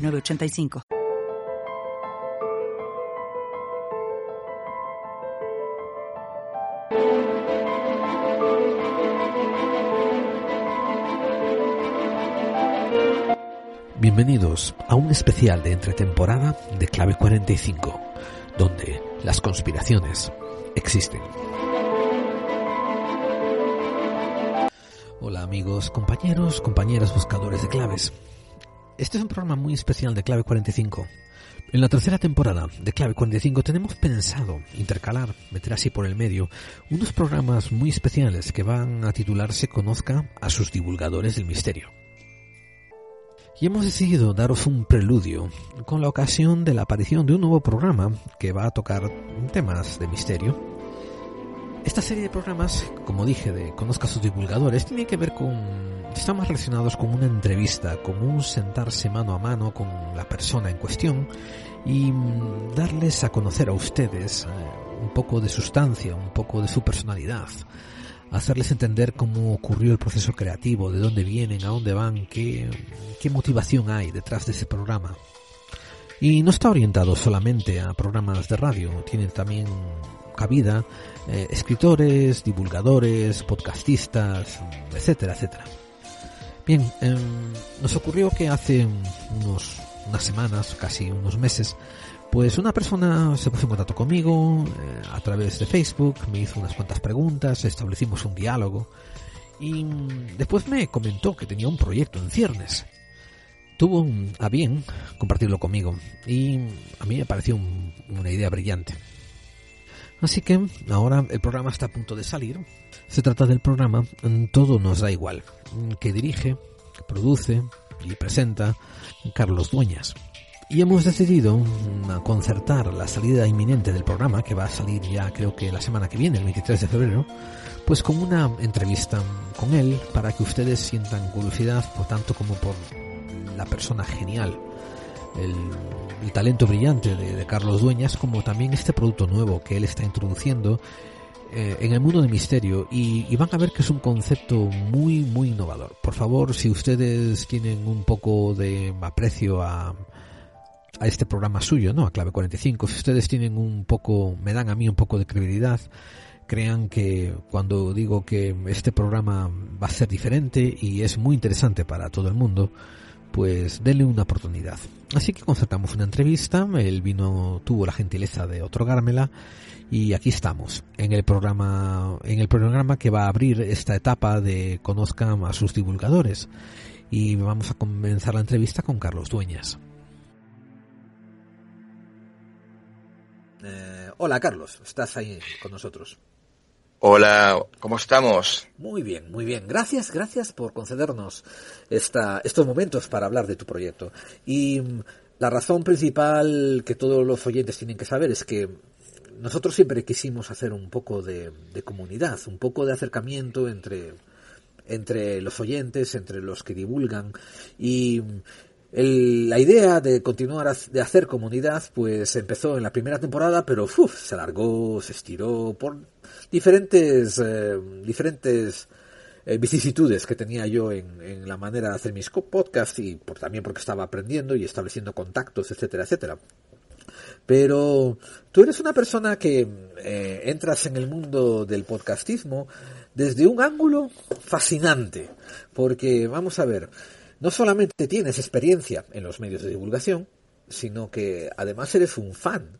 906985. Bienvenidos a un especial de entretemporada de Clave 45, donde las conspiraciones existen. Hola amigos, compañeros, compañeras buscadores de claves. Este es un programa muy especial de Clave 45. En la tercera temporada de Clave 45 tenemos pensado intercalar, meter así por el medio, unos programas muy especiales que van a titularse Conozca a sus divulgadores del misterio. Y hemos decidido daros un preludio con la ocasión de la aparición de un nuevo programa que va a tocar temas de misterio. Esta serie de programas, como dije, de Conozca a sus divulgadores, tiene que ver con... están más relacionados con una entrevista, con un sentarse mano a mano con la persona en cuestión y darles a conocer a ustedes un poco de sustancia, un poco de su personalidad hacerles entender cómo ocurrió el proceso creativo, de dónde vienen, a dónde van, qué, qué motivación hay detrás de ese programa. Y no está orientado solamente a programas de radio, tiene también cabida eh, escritores, divulgadores, podcastistas, etcétera, etcétera. Bien, eh, nos ocurrió que hace unos, unas semanas, casi unos meses, pues una persona se puso en contacto conmigo eh, a través de Facebook, me hizo unas cuantas preguntas, establecimos un diálogo y después me comentó que tenía un proyecto en ciernes. Tuvo a bien compartirlo conmigo y a mí me pareció una idea brillante. Así que ahora el programa está a punto de salir. Se trata del programa Todo nos da igual, que dirige, produce y presenta Carlos Dueñas. Y hemos decidido mm, concertar la salida inminente del programa, que va a salir ya creo que la semana que viene, el 23 de febrero, pues con una entrevista con él para que ustedes sientan curiosidad, por tanto como por la persona genial, el, talento brillante de, Carlos Dueñas, como también este producto nuevo que él está introduciendo eh, en el mundo del misterio y, y, van a ver que es un concepto muy muy innovador. Por favor, si ustedes tienen un poco de aprecio a, a este programa suyo, ¿no? A Clave 45. Si ustedes tienen un poco, me dan a mí un poco de credibilidad, crean que cuando digo que este programa va a ser diferente y es muy interesante para todo el mundo, pues denle una oportunidad. Así que concertamos una entrevista, él vino, tuvo la gentileza de otorgármela y aquí estamos en el programa, en el programa que va a abrir esta etapa de conozcan a sus divulgadores y vamos a comenzar la entrevista con Carlos Dueñas. Eh, hola Carlos, estás ahí con nosotros. Hola, ¿cómo estamos? Muy bien, muy bien. Gracias, gracias por concedernos esta, estos momentos para hablar de tu proyecto. Y mm, la razón principal que todos los oyentes tienen que saber es que nosotros siempre quisimos hacer un poco de, comunidad, un poco de acercamiento entre, entre los oyentes, entre los que divulgan y mm, la idea de continuar de hacer comunidad pues empezó en la primera temporada pero se alargó, se estiró por diferentes eh, diferentes eh, vicisitudes que tenía yo en, la manera de hacer mis podcasts y por, también porque estaba aprendiendo y estableciendo contactos, etcétera, etcétera. Pero tú eres una persona que eh, entras en el mundo del podcastismo desde un ángulo fascinante, porque vamos a ver, no solamente tienes experiencia en los medios de divulgación, sino que además eres un fan.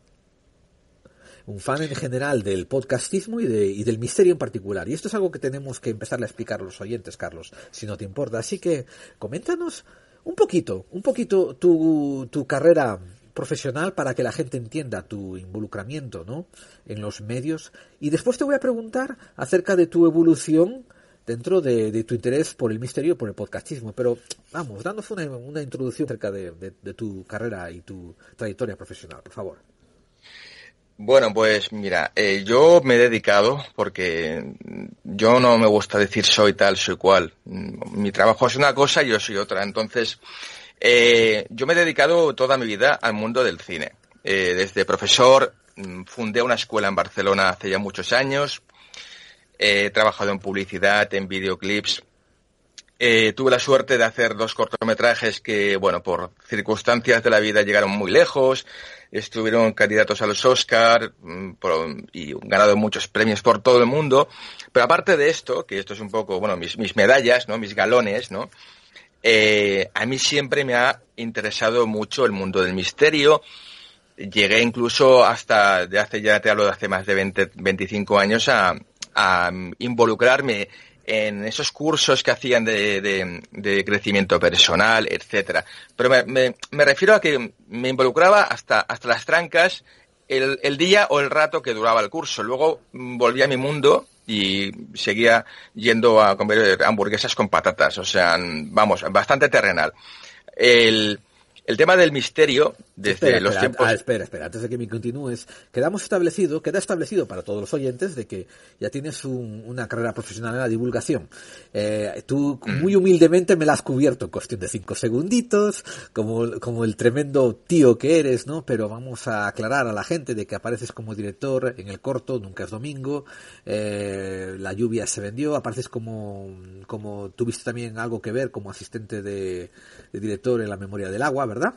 Un fan en general del podcastismo y, del misterio en particular. Y esto es algo que tenemos que empezar a explicar a los oyentes, Carlos, si no te importa. Así que coméntanos un poquito, un poquito tu, tu carrera profesional para que la gente entienda tu involucramiento ¿no? en los medios. Y después te voy a preguntar acerca de tu evolución dentro de, tu interés por el misterio, por el podcastismo. Pero vamos, una, una introducción acerca de, tu carrera y tu trayectoria profesional, por favor. Bueno, pues mira, eh, yo me he dedicado, porque yo no me gusta decir soy tal, soy cual. Mi trabajo es una cosa y yo soy otra. Entonces, eh, yo me he dedicado toda mi vida al mundo del cine. Eh, desde profesor, mm, fundé una escuela en Barcelona hace ya muchos años. He trabajado en publicidad, en videoclips. Eh, tuve la suerte de hacer dos cortometrajes que, bueno, por circunstancias de la vida llegaron muy lejos. Estuvieron candidatos a los Oscar mm, y ganado muchos premios por todo el mundo. Pero aparte de esto, que esto es un poco, bueno, mis, mis medallas, ¿no? Mis galones, ¿no? Eh, a mí siempre me ha interesado mucho el mundo del misterio. Llegué incluso hasta, de hace ya te hablo de hace más de 20, 25 años, a, involucrarme en esos cursos que hacían de, crecimiento personal, etcétera. Pero me, refiero a que me involucraba hasta, hasta las trancas el, el, día o el rato que duraba el curso. Luego volví a mi mundo y seguía yendo a comer hamburguesas con patatas. O sea, vamos, bastante terrenal. El, el tema del misterio, desde los tiempos... Ah, espera, espera, antes de que me continúes, quedamos establecido, queda establecido para todos los oyentes de que ya tienes una carrera profesional en la divulgación. Eh, tú mm. muy humildemente me la has cubierto en cuestión de cinco segunditos, como, como el tremendo tío que eres, ¿no? Pero vamos a aclarar a la gente de que apareces como director en el corto, nunca es domingo, eh, la lluvia se vendió, apareces como, como tuviste también algo que ver como asistente de, de director en la memoria del agua, ¿verdad?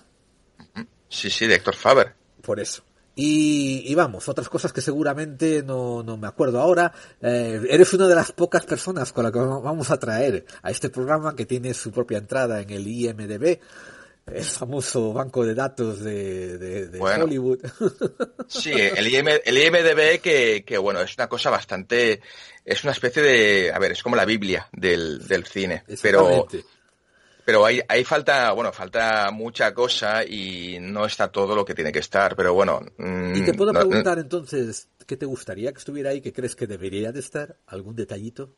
Sí, sí, de Héctor Faber. Por eso. Y, vamos, otras cosas que seguramente no, no me acuerdo ahora. Eh, eres una de las pocas personas con las que vamos a traer a este programa que tiene su propia entrada en el IMDB, el famoso banco de datos de, Hollywood. Sí, el, IMDB que, que, bueno, es una cosa bastante, es una especie de, a ver, es como la Biblia del, del cine. Pero pero ahí, ahí falta, bueno, falta mucha cosa y no está todo lo que tiene que estar, pero bueno. y te puedo preguntar entonces, ¿qué te gustaría que estuviera ahí? ¿Qué crees que debería de estar? ¿Algún detallito?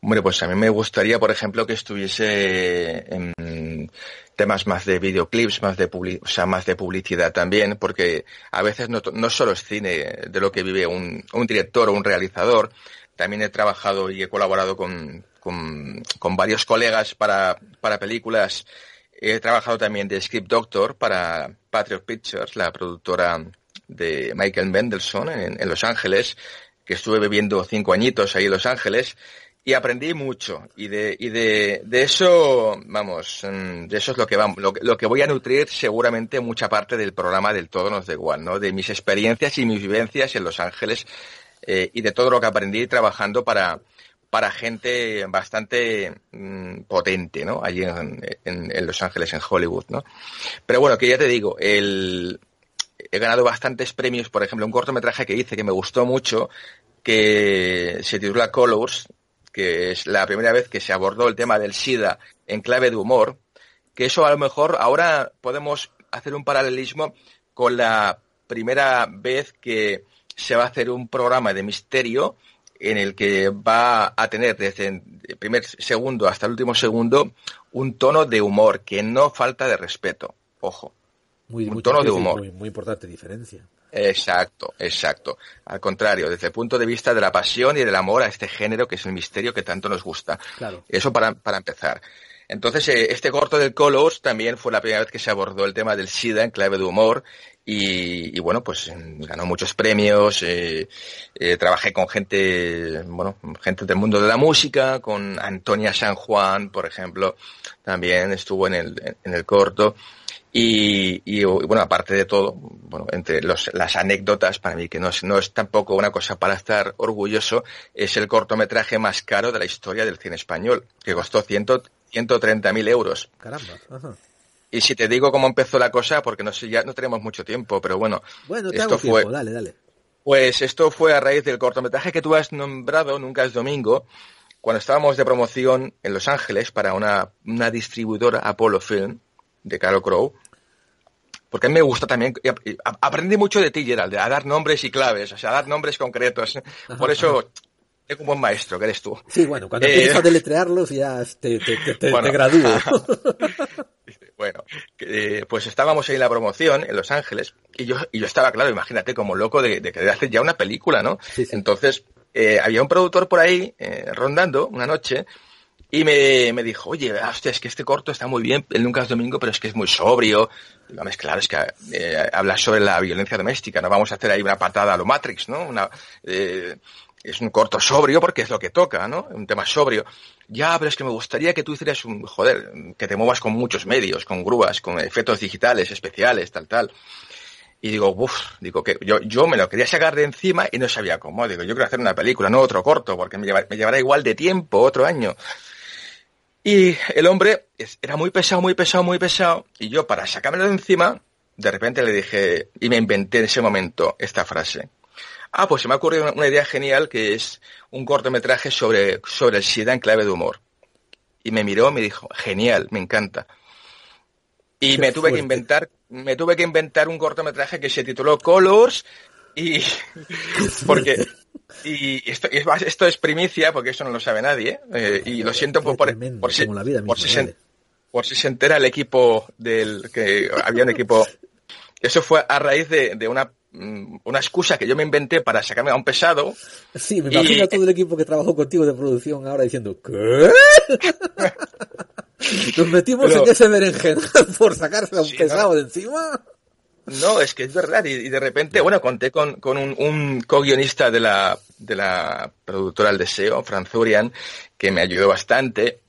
Hombre, pues a mí me gustaría, por ejemplo, que estuviese en temas más de videoclips, más de o sea, más de publicidad también, porque a veces no, no solo es cine de lo que vive un, un director o un realizador, también he trabajado y he colaborado con, con, varios colegas para, para películas. He trabajado también de Script Doctor para Patriot Pictures, la productora de Michael Mendelssohn en, Los Ángeles, que estuve viviendo cinco añitos ahí en Los Ángeles y aprendí mucho y de y de, de eso vamos mm, de eso es lo que vamos lo, lo, que voy a nutrir seguramente mucha parte del programa del todo nos da igual no de mis experiencias y mis vivencias en Los Ángeles eh, y de todo lo que aprendí trabajando para para gente bastante mm, potente, ¿no? Allí en, Los Ángeles, en Hollywood, ¿no? Pero bueno, que ya te digo, el, he ganado bastantes premios, por ejemplo, un cortometraje que hice que me gustó mucho, que se titula Colors, que es la primera vez que se abordó el tema del SIDA en clave de humor, que eso a lo mejor ahora podemos hacer un paralelismo con la primera vez que se va a hacer un programa de misterio en el que va a tener desde el primer segundo hasta el último segundo un tono de humor que no falta de respeto. Ojo. Muy, un tono de humor. Muy, importante diferencia. Exacto, exacto. Al contrario, desde el punto de vista de la pasión y del amor a este género que es el misterio que tanto nos gusta. Claro. Eso para, para empezar. Entonces, eh, este corto del Colors también fue la primera vez que se abordó el tema del SIDA en clave de humor y, bueno, pues ganó muchos premios, eh, eh, trabajé con gente, bueno, gente del mundo de la música, con Antonia San Juan, por ejemplo, también estuvo en el, en el corto. Y, y, bueno, aparte de todo, bueno, entre los, las anécdotas, para mí que no es, no es tampoco una cosa para estar orgulloso, es el cortometraje más caro de la historia del cine español, que costó ciento, 130.000 euros. Caramba. Y si te digo cómo empezó la cosa, porque no sé, ya no tenemos mucho tiempo, pero bueno. Bueno, esto fue, dale, dale. Pues esto fue a raíz del cortometraje que tú has nombrado, Nunca es Domingo, cuando estábamos de promoción en Los Ángeles para una, una distribuidora Apollo Film de Carol Crow. Porque a mí me gusta también, aprendí mucho de ti, Gerald, a dar nombres y claves, o sea, a dar nombres concretos. Por eso tengo un buen maestro, que eres tú. Sí, bueno, cuando eh, empiezas a deletrearlos ya te, te, te, gradúo. bueno, eh, pues estábamos ahí en la promoción en Los Ángeles y yo, y yo estaba, claro, imagínate, como loco de, de querer hacer ya una película, ¿no? Entonces, eh, había un productor por ahí rondando una noche y me, me dijo, oye, hostia, es que este corto está muy bien, el Nunca es Domingo, pero es que es muy sobrio. Digo, claro, es que eh, habla sobre la violencia doméstica, no vamos a hacer ahí una patada a lo Matrix, ¿no? Una, eh, es un corto sobrio porque es lo que toca, ¿no? Un tema sobrio. Ya, pero es que me gustaría que tú hicieras un, joder, que te muevas con muchos medios, con grúas, con efectos digitales, especiales, tal, tal. Y digo, uff, digo que yo, yo me lo quería sacar de encima y no sabía cómo. Digo, yo quiero hacer una película, no otro corto, porque me, me llevará igual de tiempo, otro año. Y el hombre era muy pesado, muy pesado, muy pesado. Y yo, para sacármelo de encima, de repente le dije, y me inventé en ese momento esta frase. Ah, pues se me ha ocurrido una, idea genial que es un cortometraje sobre, sobre el SIDA en clave de humor. Y me miró me dijo, genial, me encanta. Y me tuve que inventar, me tuve que inventar un cortometraje que se tituló Colors y porque y esto, esto es primicia, porque eso no lo sabe nadie, eh, y lo siento por, por, por, si, por, si se, entera el equipo del que había un equipo. Eso fue a raíz de, de una, una excusa que yo me inventé para sacarme a un pesado. Sí, me imagino a todo el equipo que trabajó contigo de producción ahora diciendo, ¿qué? Nos metimos en ese berenjenal por sacarse a un pesado de encima. No, es que es verdad. Y, de repente, bueno, conté con, con un, un co-guionista de la, de la productora El Deseo, Franz Urian, que me ayudó bastante.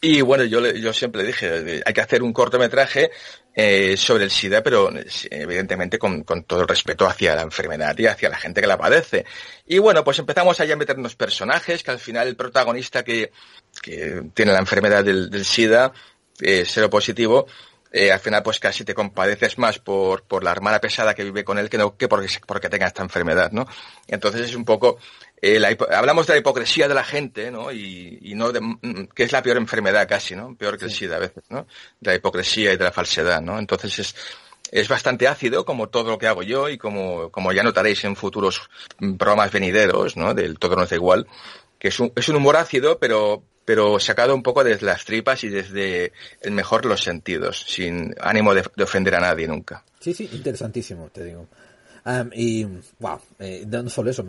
Y bueno, yo, yo siempre le dije, hay que hacer un cortometraje eh, sobre el SIDA, pero evidentemente con, todo el respeto hacia la enfermedad y hacia la gente que la padece. Y bueno, pues empezamos allá a meternos personajes, que al final el protagonista que, que tiene la enfermedad del, SIDA, eh, positivo, eh, al final pues casi te compadeces más por, por la hermana pesada que vive con él que no que porque, porque tenga esta enfermedad, ¿no? Entonces es un poco, eh, hablamos de la hipocresía de la gente, ¿no? Y, y no de, mm, que es la peor enfermedad casi, ¿no? Peor que el SIDA a veces, ¿no? De la hipocresía y de la falsedad, ¿no? Entonces es, es bastante ácido como todo lo que hago yo y como, como ya notaréis en futuros programas venideros, ¿no? Del todo no es igual, que es un, es un humor ácido, pero, pero sacado un poco desde las tripas y desde el mejor los sentidos, sin ánimo de, ofender a nadie nunca. Sí, sí, interesantísimo, te digo. Y, wow, eh, no solo eso,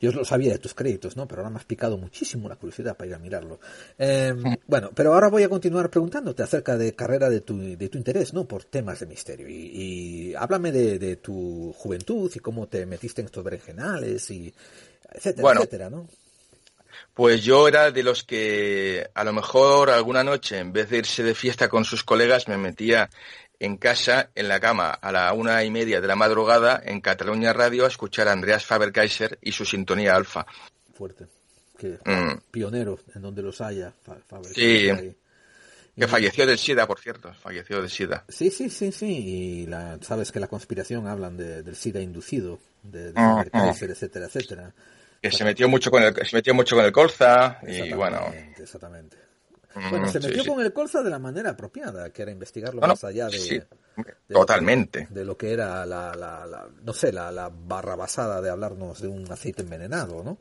yo lo sabía de tus créditos, ¿no? Pero ahora me has picado muchísimo la curiosidad para ir a mirarlo. Mm. bueno, pero ahora voy a continuar preguntándote acerca de carrera de tu, de tu interés, ¿no? Por temas de misterio. Y, háblame de, tu juventud y cómo te metiste en estos berenjenales y etcétera, etcétera, ¿no? Pues yo era de los que a lo mejor alguna noche, en vez de irse de fiesta con sus colegas, me metía en casa, en la cama, a la una y media de la madrugada, en Cataluña Radio, a escuchar a Andreas Faber-Kaiser y su sintonía alfa. Fuerte. Que, mm. Pionero en donde los haya. Faber sí. Que falleció del SIDA, por cierto, falleció del SIDA. Sí, sí, sí, sí. Y la, sabes que la conspiración hablan del SIDA inducido, de, de mm, mm. etcétera, etcétera que se metió mucho con el se metió mucho con el colza y bueno exactamente bueno se metió con el colza de la manera apropiada que era investigarlo más allá de, totalmente. de lo que era la, la, no sé la, la barra basada de hablarnos de un aceite envenenado no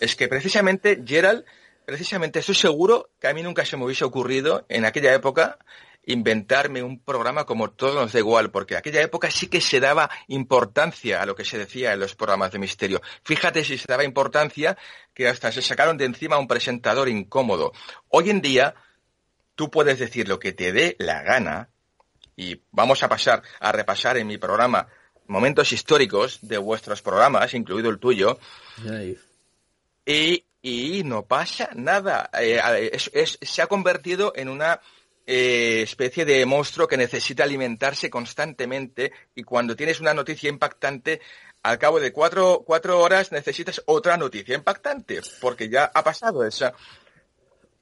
es que precisamente Gerald precisamente estoy seguro que a mí nunca se me hubiese ocurrido en aquella época inventarme un programa como todos nos da igual, porque aquella época sí que se daba importancia a lo que se decía en los programas de misterio. Fíjate si se daba importancia que hasta se sacaron de encima un presentador incómodo. Hoy en día, tú puedes decir lo que te dé la gana, y vamos a pasar a repasar en mi programa momentos históricos de vuestros programas, incluido el tuyo, y, y, no pasa nada. Eh, se ha convertido en una eh, especie de monstruo que necesita alimentarse constantemente y cuando tienes una noticia impactante, al cabo de cuatro, cuatro horas necesitas otra noticia impactante, porque ya ha pasado esa.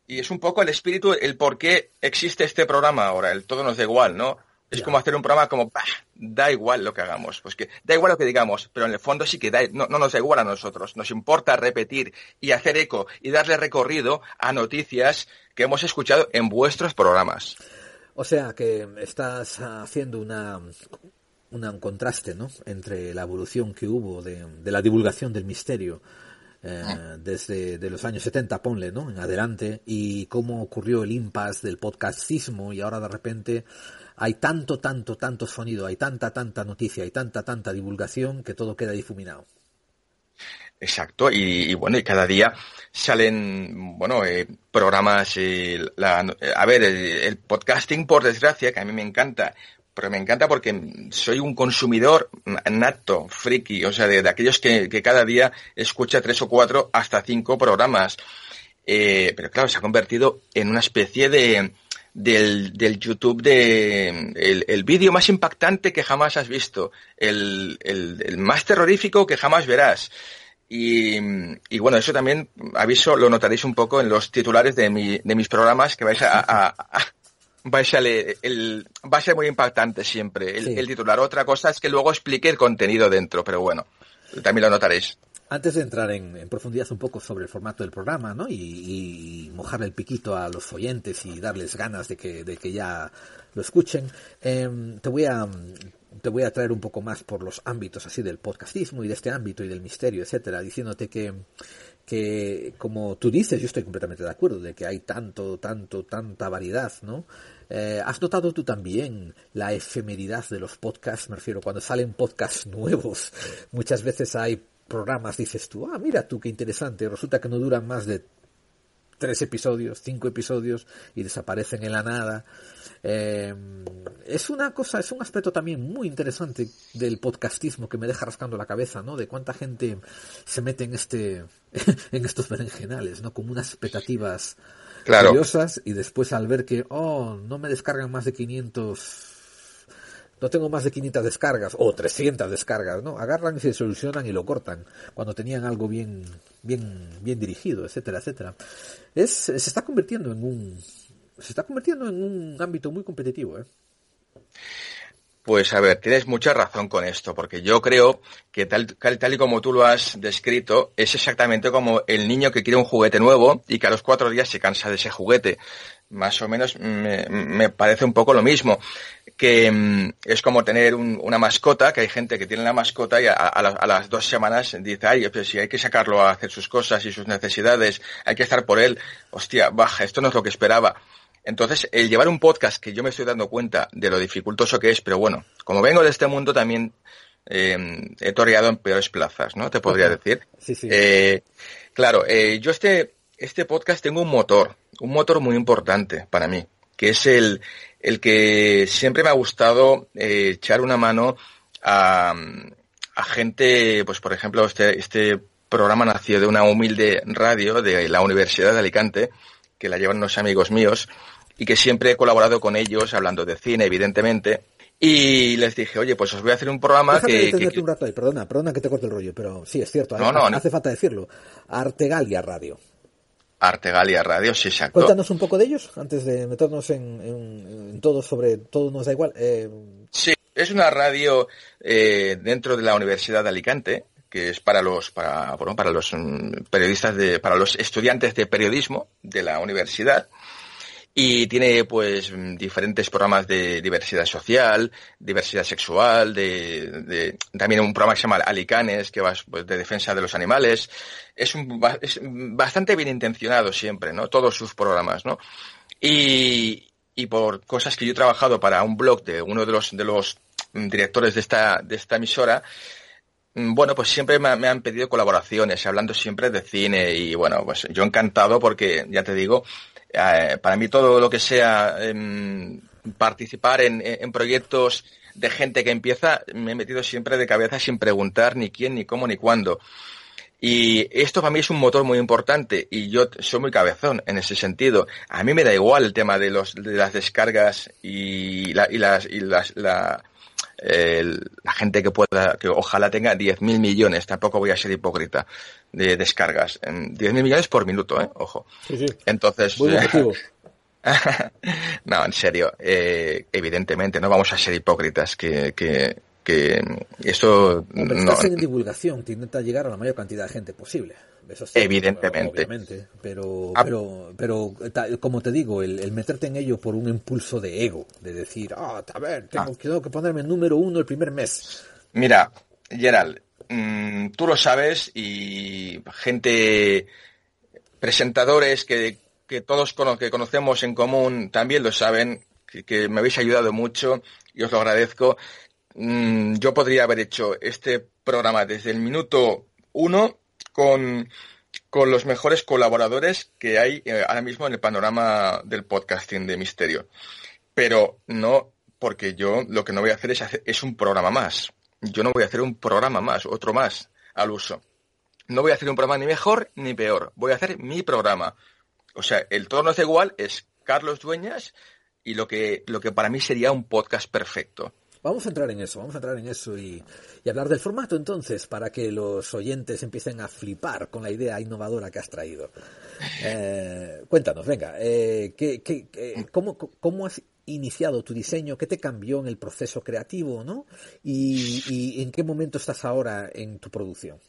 Y es un poco el espíritu, el por qué existe este programa ahora, el todo nos da igual, ¿no? Es como hacer un programa como, bah, da igual lo que hagamos, pues que da igual lo que digamos, pero en el fondo sí que da, no, no nos da igual a nosotros. Nos importa repetir y hacer eco y darle recorrido a noticias que hemos escuchado en vuestros programas. O sea que estás haciendo una, un contraste ¿no? entre la evolución que hubo de, de la divulgación del misterio eh, desde de los años 70, ponle, ¿no? En adelante, y cómo ocurrió el impasse del podcastismo y ahora de repente hay tanto, tanto, tanto sonido, hay tanta, tanta noticia, hay tanta, tanta divulgación que todo queda difuminado. Exacto, y, bueno, y cada día salen, bueno, eh, programas, eh, a ver, el, podcasting, por desgracia, que a mí me encanta, pero me encanta porque soy un consumidor nato, friki, o sea, de, aquellos que, cada día escucha tres o cuatro hasta cinco programas. Eh, pero claro, se ha convertido en una especie de, del, del YouTube de el, vídeo más impactante que jamás has visto, el, el, más terrorífico que jamás verás. Y, y, bueno, eso también, aviso, lo notaréis un poco en los titulares de, mi, de mis programas que vais a, a, a leer, el, va a ser muy impactante siempre el, el, titular. Otra cosa es que luego explique el contenido dentro, pero bueno, también lo notaréis. Antes de entrar en, profundidad un poco sobre el formato del programa, ¿no? Y, mojarle el piquito a los oyentes y darles ganas de que, de que ya lo escuchen, em, te voy a te voy a traer un poco más por los ámbitos así del podcastismo y de este ámbito y del misterio, etcétera, diciéndote que que como tú dices, yo estoy completamente de acuerdo de que hay tanto, tanto, tanta variedad, ¿no? Eh, ¿Has notado tú también la efemeridad de los podcasts? Me refiero, cuando salen podcasts nuevos, muchas veces hay programas, dices tú, ah, mira tú qué interesante, resulta que no duran más de tres episodios, cinco episodios y desaparecen en la nada. Eh, es una cosa, es un aspecto también muy interesante del podcastismo que me deja rascando la cabeza, ¿no? De cuánta gente se mete en este, en estos berenjenales, ¿no? Como unas expectativas curiosas y después al ver que, oh, no me descargan más de 500 no tengo más de 500 descargas o 300 descargas, ¿no? Agarran y se solucionan y lo cortan cuando tenían algo bien, bien, bien dirigido, etcétera, etcétera. Es, se está convirtiendo en un, se está convirtiendo en un ámbito muy competitivo, ¿eh? Pues a ver, tienes mucha razón con esto, porque yo creo que tal, y como tú lo has descrito, es exactamente como el niño que quiere un juguete nuevo y que a los cuatro días se cansa de ese juguete. Más o menos me, parece un poco lo mismo, que mm, es como tener una mascota, que hay gente que tiene la mascota y a, las dos semanas dice, ay, pues si hay que sacarlo a hacer sus cosas y sus necesidades, hay que estar por él, hostia, baja, esto no es lo que esperaba. Entonces, el llevar un podcast que yo me estoy dando cuenta de lo dificultoso que es, pero bueno, como vengo de este mundo también eh, he toreado en peores plazas, ¿no? Te podría decir. Sí, sí. Eh, claro, eh, yo este, este podcast tengo un motor, un motor muy importante para mí, que es el, el que siempre me ha gustado echar una mano a, a gente, pues por ejemplo, este, este programa nació de una humilde radio de la Universidad de Alicante, que la llevan unos amigos míos, y que siempre he colaborado con ellos hablando de cine, evidentemente. Y les dije, oye, pues os voy a hacer un programa que, un rato ahí, perdona, perdona que te corte el rollo, pero sí, es cierto, no, no, hace falta decirlo. Artegalia Radio. Artegalia Radio, sí, exacto. Cuéntanos un poco de ellos, antes de meternos en, todo sobre todo nos da igual. Eh... Sí, es una radio eh, dentro de la Universidad de Alicante, que es para los para bueno, para los mm, periodistas de para los estudiantes de periodismo de la universidad y tiene pues diferentes programas de diversidad social, diversidad sexual, de, también un programa que se llama Alicanes, que va pues, de defensa de los animales. Es, un, es bastante bien intencionado siempre, ¿no? Todos sus programas, ¿no? Y, y por cosas que yo he trabajado para un blog de uno de los, de los directores de esta, de esta emisora, bueno, pues siempre me, han pedido colaboraciones, hablando siempre de cine y bueno, pues yo encantado porque, ya te digo, eh, para mí todo lo que sea em, participar en, proyectos de gente que empieza, me he metido siempre de cabeza sin preguntar ni quién, ni cómo, ni cuándo. Y esto para mí es un motor muy importante y yo soy muy cabezón en ese sentido. A mí me da igual el tema de, los, de las descargas y, la, y, las, y las, la, la gente que pueda, que ojalá tenga 10.000 millones, tampoco voy a ser hipócrita, de descargas. 10.000 millones por minuto, ¿eh? Ojo. Entonces... no, en serio, eh, evidentemente no vamos a ser hipócritas, que, que, que esto... no, en divulgación, te intenta llegar a la mayor cantidad de gente posible. Evidentemente. pero, ah. pero, pero como te digo, el, meterte en ello por un impulso de ego, de decir, ah, a ver, tengo, ah. que ponerme número uno el primer mes. Mira, Gerald, mm, tú lo sabes y gente, presentadores que, que todos que conocemos en común también lo saben, que, me habéis ayudado mucho y os lo agradezco. Mm, yo podría haber hecho este programa desde el minuto uno con, con los mejores colaboradores que hay eh, ahora mismo en el panorama del podcasting de Misterio. Pero no, porque yo lo que no voy a hacer es, hacer, es un programa más. Yo no voy a hacer un programa más, otro más al uso. No voy a hacer un programa ni mejor ni peor. Voy a hacer mi programa. O sea, el tono es igual, es Carlos Dueñas y lo que, lo que para mí sería un podcast perfecto. Vamos a entrar en eso, vamos a entrar en eso y, hablar del formato entonces, para que los oyentes empiecen a flipar con la idea innovadora que has traído. Eh, cuéntanos, venga, eh, ¿qué, qué, cómo, ¿cómo has iniciado tu diseño? ¿Qué te cambió en el proceso creativo? ¿no? ¿Y, y en qué momento estás ahora en tu producción?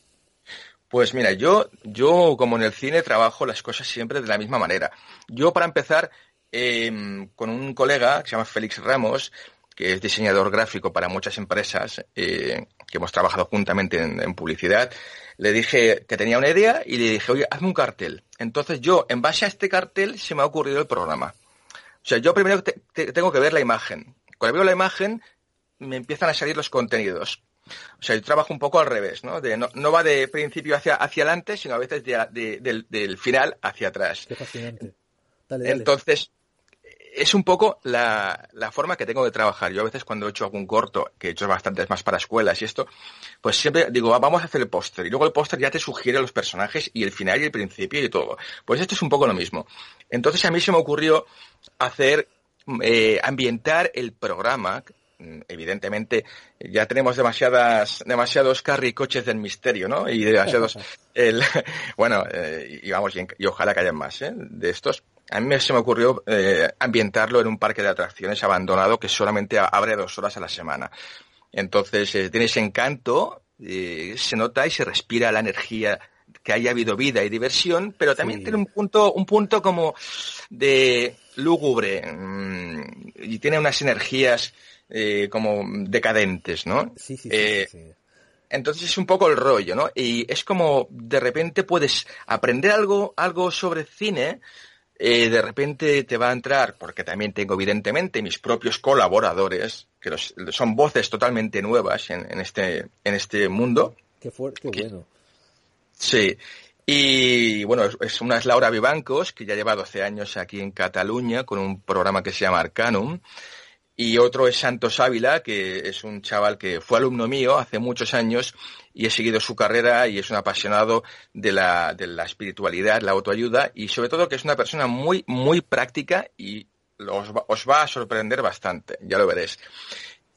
Pues mira, yo, yo como en el cine trabajo las cosas siempre de la misma manera. Yo para empezar, eh, con un colega que se llama Félix Ramos, que es diseñador gráfico para muchas empresas, eh, que hemos trabajado juntamente en, publicidad, le dije que tenía una idea y le dije, oye, hazme un cartel. Entonces yo, en base a este cartel, se me ha ocurrido el programa. O sea, yo primero tengo que ver la imagen. Cuando veo la imagen, me empiezan a salir los contenidos. O sea, yo trabajo un poco al revés, ¿no? De, no, va de principio hacia, hacia adelante, sino a veces del, final hacia atrás. Qué fascinante. Entonces, es un poco la, forma que tengo de trabajar. Yo a veces cuando he hecho algún corto, que he hecho bastantes más para escuelas y esto, pues siempre digo, vamos a hacer el póster. Y luego el póster ya te sugiere los personajes y el final y el principio y todo. Pues esto es un poco lo mismo. Entonces a mí se me ocurrió hacer, eh, ambientar el programa. Evidentemente, ya tenemos demasiadas, demasiados carricoches del misterio, ¿no? Y demasiados, el, bueno, eh, y vamos, y, ojalá que haya más, ¿eh? De estos a mí se me ocurrió eh, ambientarlo en un parque de atracciones abandonado que solamente abre dos horas a la semana. Entonces, eh, tiene ese encanto, eh, se nota y se respira la energía que haya habido vida y diversión, pero también tiene un punto, un punto como de lúgubre mm, y tiene unas energías como decadentes, ¿no? Sí, sí, sí, Entonces es un poco el rollo, ¿no? Y es como de repente puedes aprender algo, algo sobre cine eh, de repente te va a entrar, porque también tengo evidentemente mis propios colaboradores, que son voces totalmente nuevas en, este, en este mundo. Qué fuerte, qué bueno. Sí. Y bueno, es, una es Laura Vivancos, que ya lleva 12 años aquí en Cataluña con un programa que se llama Arcanum. Y otro es Santos Ávila, que es un chaval que fue alumno mío hace muchos años y he seguido su carrera y es un apasionado de la, de la espiritualidad, la autoayuda y sobre todo que es una persona muy, muy práctica y os va, os va a sorprender bastante, ya lo veréis.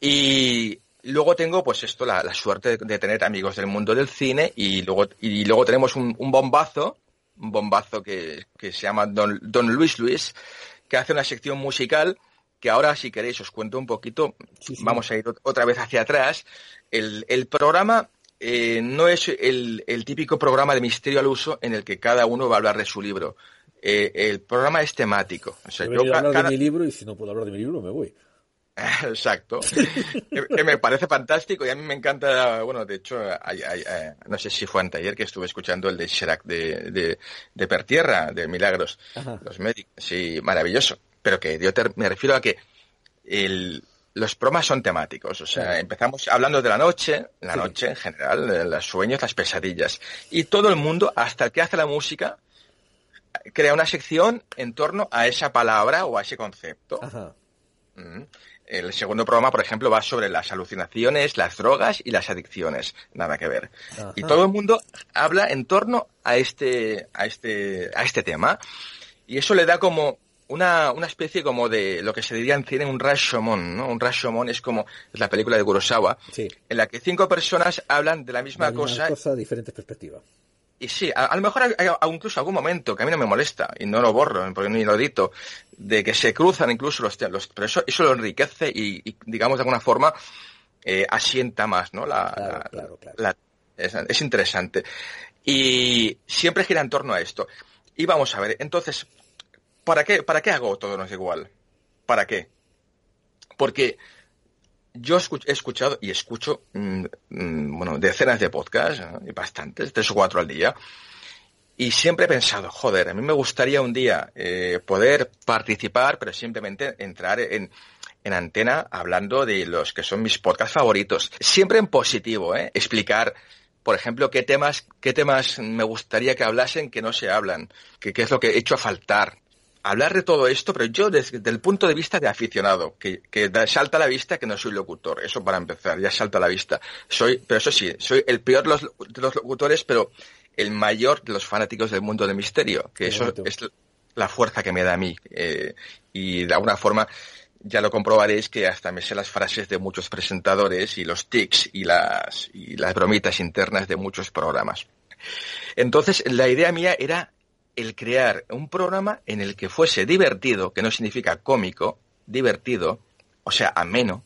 Y luego tengo pues esto, la, suerte de, tener amigos del mundo del cine y luego, y luego tenemos un, bombazo, un bombazo que, que se llama Don, Don Luis Luis, que hace una sección musical que ahora si queréis os cuento un poquito, vamos a ir otra vez hacia atrás. El, el programa eh, no es el, el, típico programa de misterio al uso en el que cada uno va a hablar de su libro. Eh, el programa es temático. O sea, yo, hablar de mi libro y si no puedo hablar de mi libro me voy. Exacto. que, me parece fantástico y a mí me encanta, bueno, de hecho, eh, no sé si fue anteayer que estuve escuchando el de Sherak de, de, de Pertierra, de Milagros, los médicos. Sí, maravilloso pero que yo me refiero a que los programas son temáticos. O sea, empezamos hablando de la noche, la noche en general, los sueños, las pesadillas. Y todo el mundo, hasta el que hace la música, crea una sección en torno a esa palabra o a ese concepto. Mm. El segundo programa, por ejemplo, va sobre las alucinaciones, las drogas y las adicciones. Nada que ver. Y todo el mundo habla en torno a este, a este, a este tema. Y eso le da como una, una especie como de lo que se diría en cine un Rashomon, ¿no? Un Rashomon es como es la película de Kurosawa, en la que cinco personas hablan de la misma, la misma cosa. cosa, diferentes perspectivas. Y sí, a, lo mejor hay, incluso algún momento que a mí no me molesta y no lo borro porque ni lo edito, de que se cruzan incluso los, los pero eso, eso lo enriquece y, digamos de alguna forma eh, asienta más, ¿no? La, claro, claro, es, es interesante. Y siempre gira en torno a esto. Y vamos a ver, entonces, ¿Para qué, ¿Para qué hago todo no es igual? ¿Para qué? Porque yo he escuchado y escucho, mm, mm, bueno, decenas de podcasts, y bastantes, tres o cuatro al día, y siempre he pensado, joder, a mí me gustaría un día eh, poder participar, pero simplemente entrar en, en antena hablando de los que son mis podcasts favoritos. Siempre en positivo, ¿eh? Explicar, por ejemplo, qué temas, qué temas me gustaría que hablasen que no se hablan, qué es lo que he hecho a faltar. Hablar de todo esto, pero yo desde, el punto de vista de aficionado, que, que salta a la vista que no soy locutor. Eso para empezar, ya salta a la vista. Soy, pero eso sí, soy el peor de los, de los locutores, pero el mayor de los fanáticos del mundo del misterio, que eso es la fuerza que me da a mí. Eh, y de alguna forma, ya lo comprobaréis que hasta me sé las frases de muchos presentadores y los tics y las, y las bromitas internas de muchos programas. Entonces, la idea mía era el crear un programa en el que fuese divertido, que no significa cómico, divertido, o sea, ameno,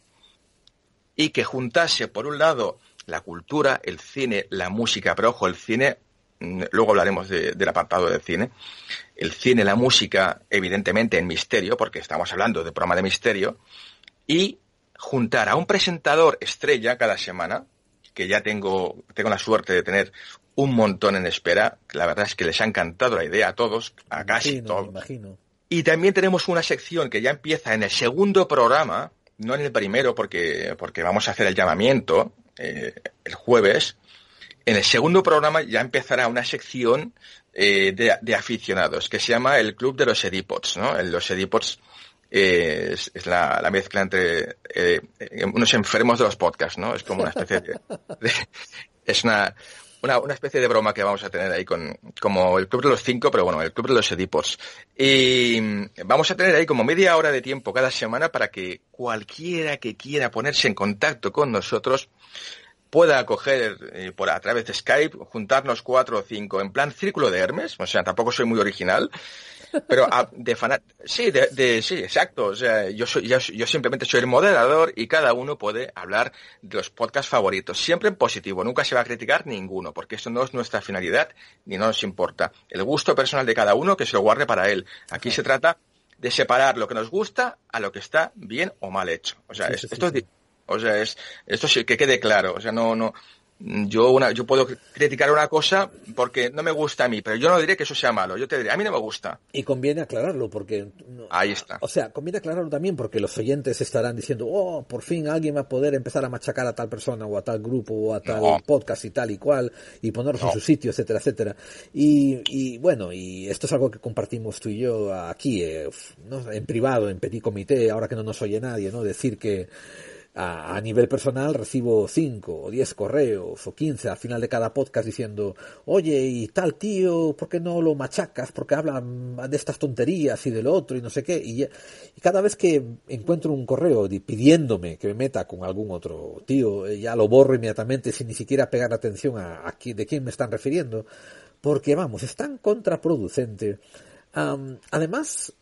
y que juntase, por un lado, la cultura, el cine, la música, pero ojo, el cine luego hablaremos del apartado del cine. El cine, la música, evidentemente en misterio, porque estamos hablando de programa de misterio, y juntar a un presentador estrella cada semana, que ya tengo, tengo la suerte de tener un montón en espera, la verdad es que les ha encantado la idea a todos, a casi todos. Y también tenemos una sección que ya empieza en el segundo programa, no en el primero porque, porque vamos a hacer el llamamiento eh, el jueves, en el segundo programa ya empezará una sección eh, de, aficionados que se llama el Club de los Edipods. ¿no? Los Edipods eh, es, la, mezcla entre eh, unos enfermos de los podcasts, ¿no? Es como una especie de, es una, una, especie de broma que vamos a tener ahí con, como el Club de los Cinco, pero bueno, el Club de los Edipods. Y vamos a tener ahí como media hora de tiempo cada semana para que cualquiera que quiera ponerse en contacto con nosotros pueda acoger eh, por a través de Skype, juntarnos cuatro o cinco en plan círculo de Hermes, o sea, tampoco soy muy original, pero de fanat sí, de, sí, exacto, o sea, yo soy, yo, simplemente soy el moderador y cada uno puede hablar de los podcasts favoritos, siempre en positivo, nunca se va a criticar ninguno, porque eso no es nuestra finalidad ni no nos importa. El gusto personal de cada uno que se lo guarde para él. Aquí se trata de separar lo que nos gusta a lo que está bien o mal hecho. O sea, esto es o sea, es, esto sí que quede claro. O sea, no, no, yo una, yo puedo criticar una cosa porque no me gusta a mí, pero yo no diré que eso sea malo. Yo te diré, a mí no me gusta. Y conviene aclararlo porque. Ahí está. O sea, conviene aclararlo también porque los oyentes estarán diciendo, oh, por fin alguien va a poder empezar a machacar a tal persona o a tal grupo o a tal podcast y tal y cual y ponerlos en su sitio, etcétera, etcétera. Y, y, bueno, y esto es algo que compartimos tú y yo aquí, eh, en privado, en petit comité, ahora que no nos oye nadie, ¿no? Decir que a, nivel personal recibo 5 o 10 correos o 15 al final de cada podcast diciendo, oye, y tal tío, ¿por qué no lo machacas? Porque hablan de estas tonterías y de lo otro y no sé qué. Y, cada vez que encuentro un correo pidiéndome que me meta con algún otro tío, eh, ya lo borro inmediatamente sin ni siquiera pegar atención a, a de quién me están refiriendo, porque vamos, es tan contraproducente. además,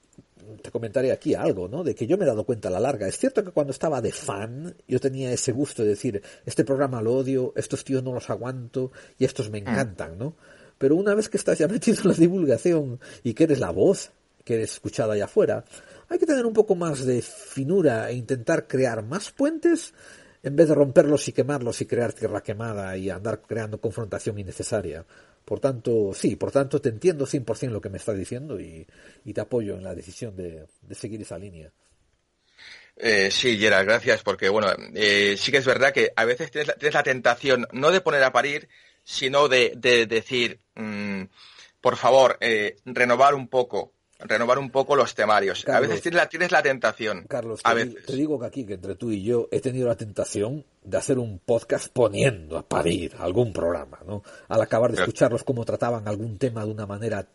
te comentaré aquí algo, ¿no? De que yo me he dado cuenta a la larga. Es cierto que cuando estaba de fan, yo tenía ese gusto de decir, este programa lo odio, estos tíos no los aguanto y estos me mm. encantan, ¿no? Pero una vez que estás ya metido en la divulgación y que eres la voz, que eres escuchada allá afuera, hay que tener un poco más de finura e intentar crear más puentes en vez de romperlos y quemarlos y crear tierra quemada y andar creando confrontación innecesaria. Por tanto, sí, por tanto te entiendo 100% lo que me estás diciendo y, te apoyo en la decisión de, seguir esa línea. Eh, sí, Gerard, gracias, porque bueno, eh, sí que es verdad que a veces tienes la, tentación no de poner a parir, sino de, decir, mm, por favor, eh, renovar un poco, renovar un poco los temarios. a veces tienes la, tienes la tentación. Carlos, a te, veces. te digo que aquí, que entre tú y yo, he tenido la tentación de hacer un podcast poniendo a parir algún programa, ¿no? Al acabar de escucharlos cómo trataban algún tema de una manera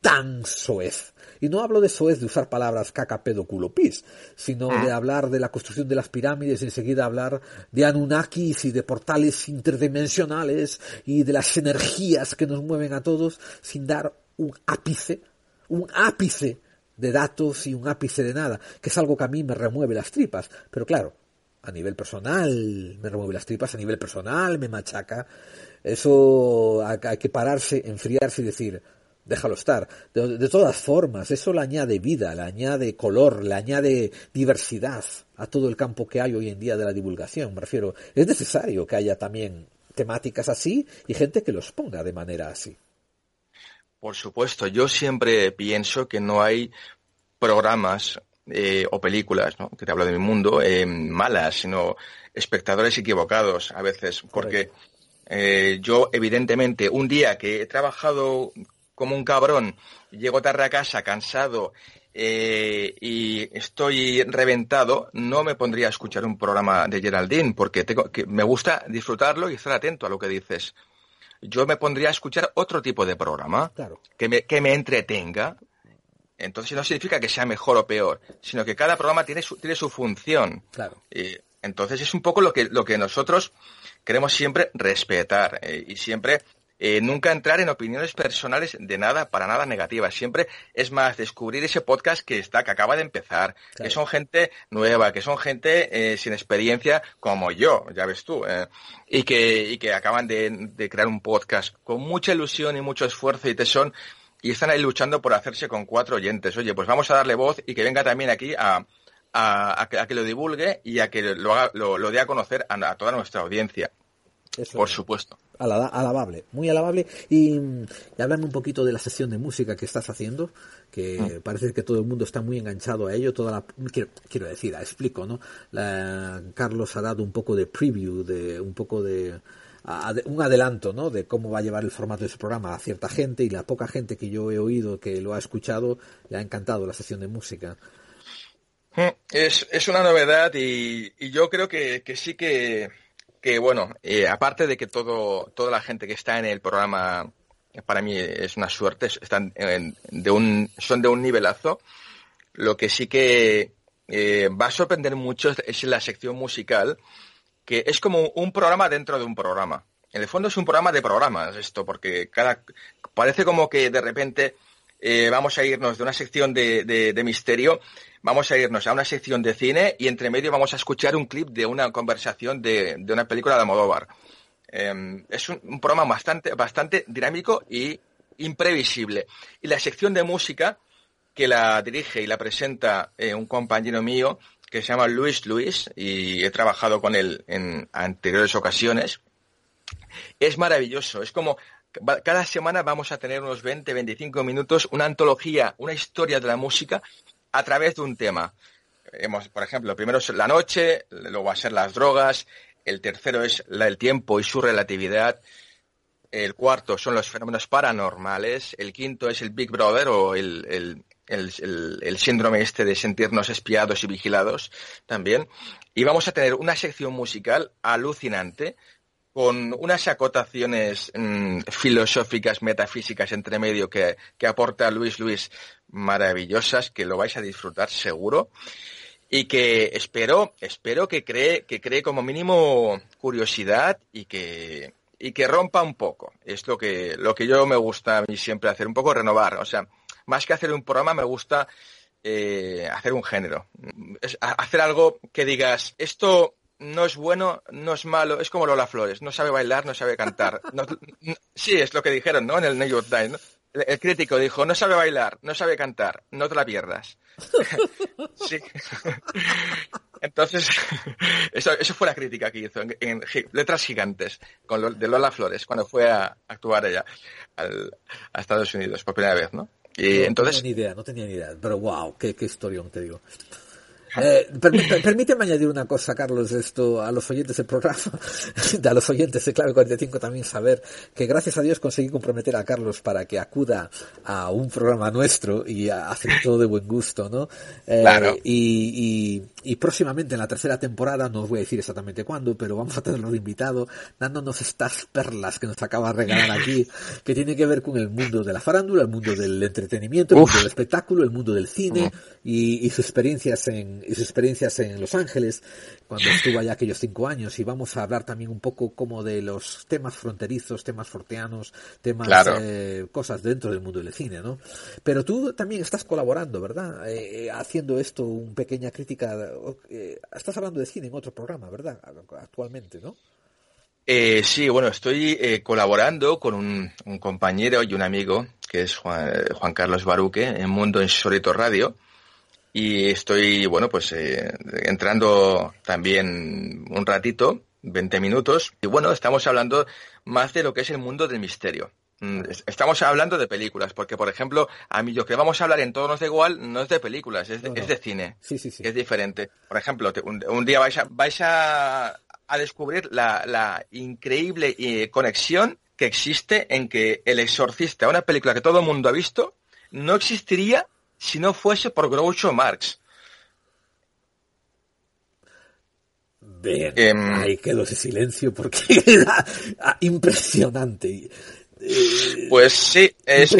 tan soez. Y no hablo de soez de usar palabras caca, pedo, culo, pis, sino de hablar de la construcción de las pirámides y enseguida hablar de Anunnakis y de portales interdimensionales y de las energías que nos mueven a todos sin dar un ápice un ápice de datos y un ápice de nada, que es algo que a mí me remueve las tripas. Pero claro, a nivel personal me remueve las tripas, a nivel personal me machaca. Eso hay que pararse, enfriarse y decir, déjalo estar. De, todas formas, eso le añade vida, le añade color, le añade diversidad a todo el campo que hay hoy en día de la divulgación. Me refiero, es necesario que haya también temáticas así y gente que los ponga de manera así. Por supuesto, yo siempre pienso que no hay programas eh, o películas, que te hablo de mi mundo, eh, malas, sino espectadores equivocados a veces, porque eh, yo evidentemente un día que he trabajado como un cabrón, llego tarde a casa cansado y estoy reventado, no me pondría a escuchar un programa de Geraldine, porque tengo, que me gusta disfrutarlo y estar atento a lo que dices. Yo me pondría a escuchar otro tipo de programa que, me, que me entretenga, entonces no significa que sea mejor o peor, sino que cada programa tiene su, tiene su función. Claro. Y, entonces es un poco lo que, lo que nosotros queremos siempre respetar eh, y siempre eh, nunca entrar en opiniones personales de nada, para nada negativas. Siempre es más descubrir ese podcast que está, que acaba de empezar, que son gente nueva, que son gente eh, sin experiencia como yo, ya ves tú, y, que, y que acaban de, de crear un podcast con mucha ilusión y mucho esfuerzo y tesón y están ahí luchando por hacerse con cuatro oyentes. Oye, pues vamos a darle voz y que venga también aquí a, a, que, lo divulgue y a que lo, haga, lo, dé a conocer a, toda nuestra audiencia. Por supuesto. Alabable, muy alabable. Y, y hablando un poquito de la sesión de música que estás haciendo, que mm. parece que todo el mundo está muy enganchado a ello. Toda la, quiero, quiero decir, explico, ¿no? La, Carlos ha dado un poco de preview, de un poco de un adelanto ¿no? de cómo va a llevar el formato de su programa a cierta gente y la poca gente que yo he oído que lo ha escuchado le ha encantado la sesión de música. Mm, es, es una novedad y, yo creo que, sí que, que bueno, eh, aparte de que todo, toda la gente que está en el programa para mí es una suerte, están de un, son de un nivelazo, lo que sí que eh, va a sorprender mucho es la sección musical, que es como un programa dentro de un programa. En el fondo es un programa de programas esto, porque cada parece como que de repente eh, vamos a irnos de una sección de, misterio, vamos a irnos a una sección de cine y entre medio vamos a escuchar un clip de una conversación de, una película de Almodóvar. Em, es un, programa bastante, bastante dinámico y imprevisible. Y la sección de música, que la dirige y la presenta eh, un compañero mío, que se llama Luis Luis y he trabajado con él en anteriores ocasiones. Es maravilloso, es como cada semana vamos a tener unos 20, 25 minutos, una antología, una historia de la música a través de un tema. Hemos, por ejemplo, el primero es la noche, luego va a ser las drogas, el tercero es el tiempo y su relatividad, el cuarto son los fenómenos paranormales, el quinto es el Big Brother o el, el, síndrome este de sentirnos espiados y vigilados también. Y vamos a tener una sección musical alucinante con unas acotaciones mm, filosóficas, metafísicas entre medio que, aporta Luis Luis maravillosas, que lo vais a disfrutar seguro. Y que espero, espero que cree, que cree como mínimo curiosidad y que, y que rompa un poco. Es lo que, lo que yo me gusta a mí siempre hacer, un poco renovar. O sea, más que hacer un programa, me gusta eh, hacer un género. hacer algo que digas, esto no es bueno, no es malo, es como Lola Flores, no sabe bailar, no sabe cantar. sí, es lo que dijeron, ¿no? En el New York Times. El crítico dijo, no sabe bailar, no sabe cantar, no te la pierdas. sí. Entonces, eso, eso fue la crítica que hizo en, letras gigantes con de Lola Flores cuando fue a actuar ella a Estados Unidos por primera vez, ¿no? Y entonces... No tenía ni idea, no tenía ni idea, pero wow, qué, qué historión te digo. Eh, permíteme añadir una cosa, Carlos, esto a los oyentes del programa, a los oyentes de Clave 45 también saber que gracias a Dios conseguí comprometer a Carlos para que acuda a un programa nuestro y todo de buen gusto, ¿no? Eh, claro. y, y, próximamente en la tercera temporada, no os voy a decir exactamente cuándo, pero vamos a tenerlo de invitado, dándonos estas perlas que nos acaba de regalar aquí, que tiene que ver con el mundo de la farándula, el mundo del entretenimiento, el mundo del espectáculo, el mundo del cine y, y sus experiencias en y sus experiencias en Los Ángeles, cuando estuvo allá aquellos cinco años, y vamos a hablar también un poco como de los temas fronterizos, temas forteanos, temas, eh, cosas dentro del mundo del cine, ¿no? Pero tú también estás colaborando, ¿verdad? Eh, eh, haciendo esto, una pequeña crítica, estás hablando de cine en otro programa, ¿verdad? Actualmente, ¿no? Eh, sí, bueno, estoy eh, colaborando con un, compañero y un amigo que es Juan, Carlos Baruque en Mundo Insólito Radio y estoy, bueno, pues eh, entrando también un ratito, 20 minutos y bueno, estamos hablando más de lo que es el mundo del misterio. Mm, estamos hablando de películas, porque por ejemplo, a mí lo que vamos a hablar en Todos nos da igual no es de películas, es de, cine. Sí, sí, sí. Es diferente. Por ejemplo, un, día vais a, vais a, descubrir la, increíble eh, conexión que existe en que El Exorcista, una película que todo el mundo ha visto, no existiría si no fuese por Groucho Marx. Bien, em, ahí quedó ese silencio porque era impresionante. Pues sí, es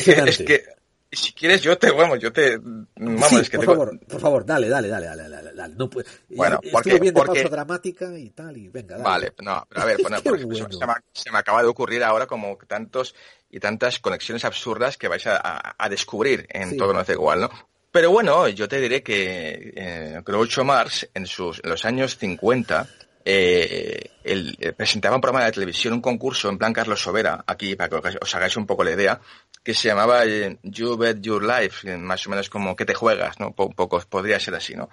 que, si quieres yo te, vamos, yo te, vamos, es que por favor, por favor, dale, dale, dale, dale, dale, dale. No, pues, bueno, porque, bien de porque... pausa dramática y tal, y venga, dale. Vale, no, a ver, bueno, por ejemplo, se, me, se, me, acaba de ocurrir ahora como tantos y tantas conexiones absurdas que vais a, a, descubrir en todo no hace igual, ¿no? Pero bueno, yo te diré que eh, Groucho Marx en sus en los años 50 eh, eh, presentaba un programa de televisión, un concurso en plan Carlos Sobera, aquí para que os hagáis un poco la idea, que se llamaba eh, You Bet Your Life, más o menos como que te juegas, ¿no? Un poco podría ser así, ¿no?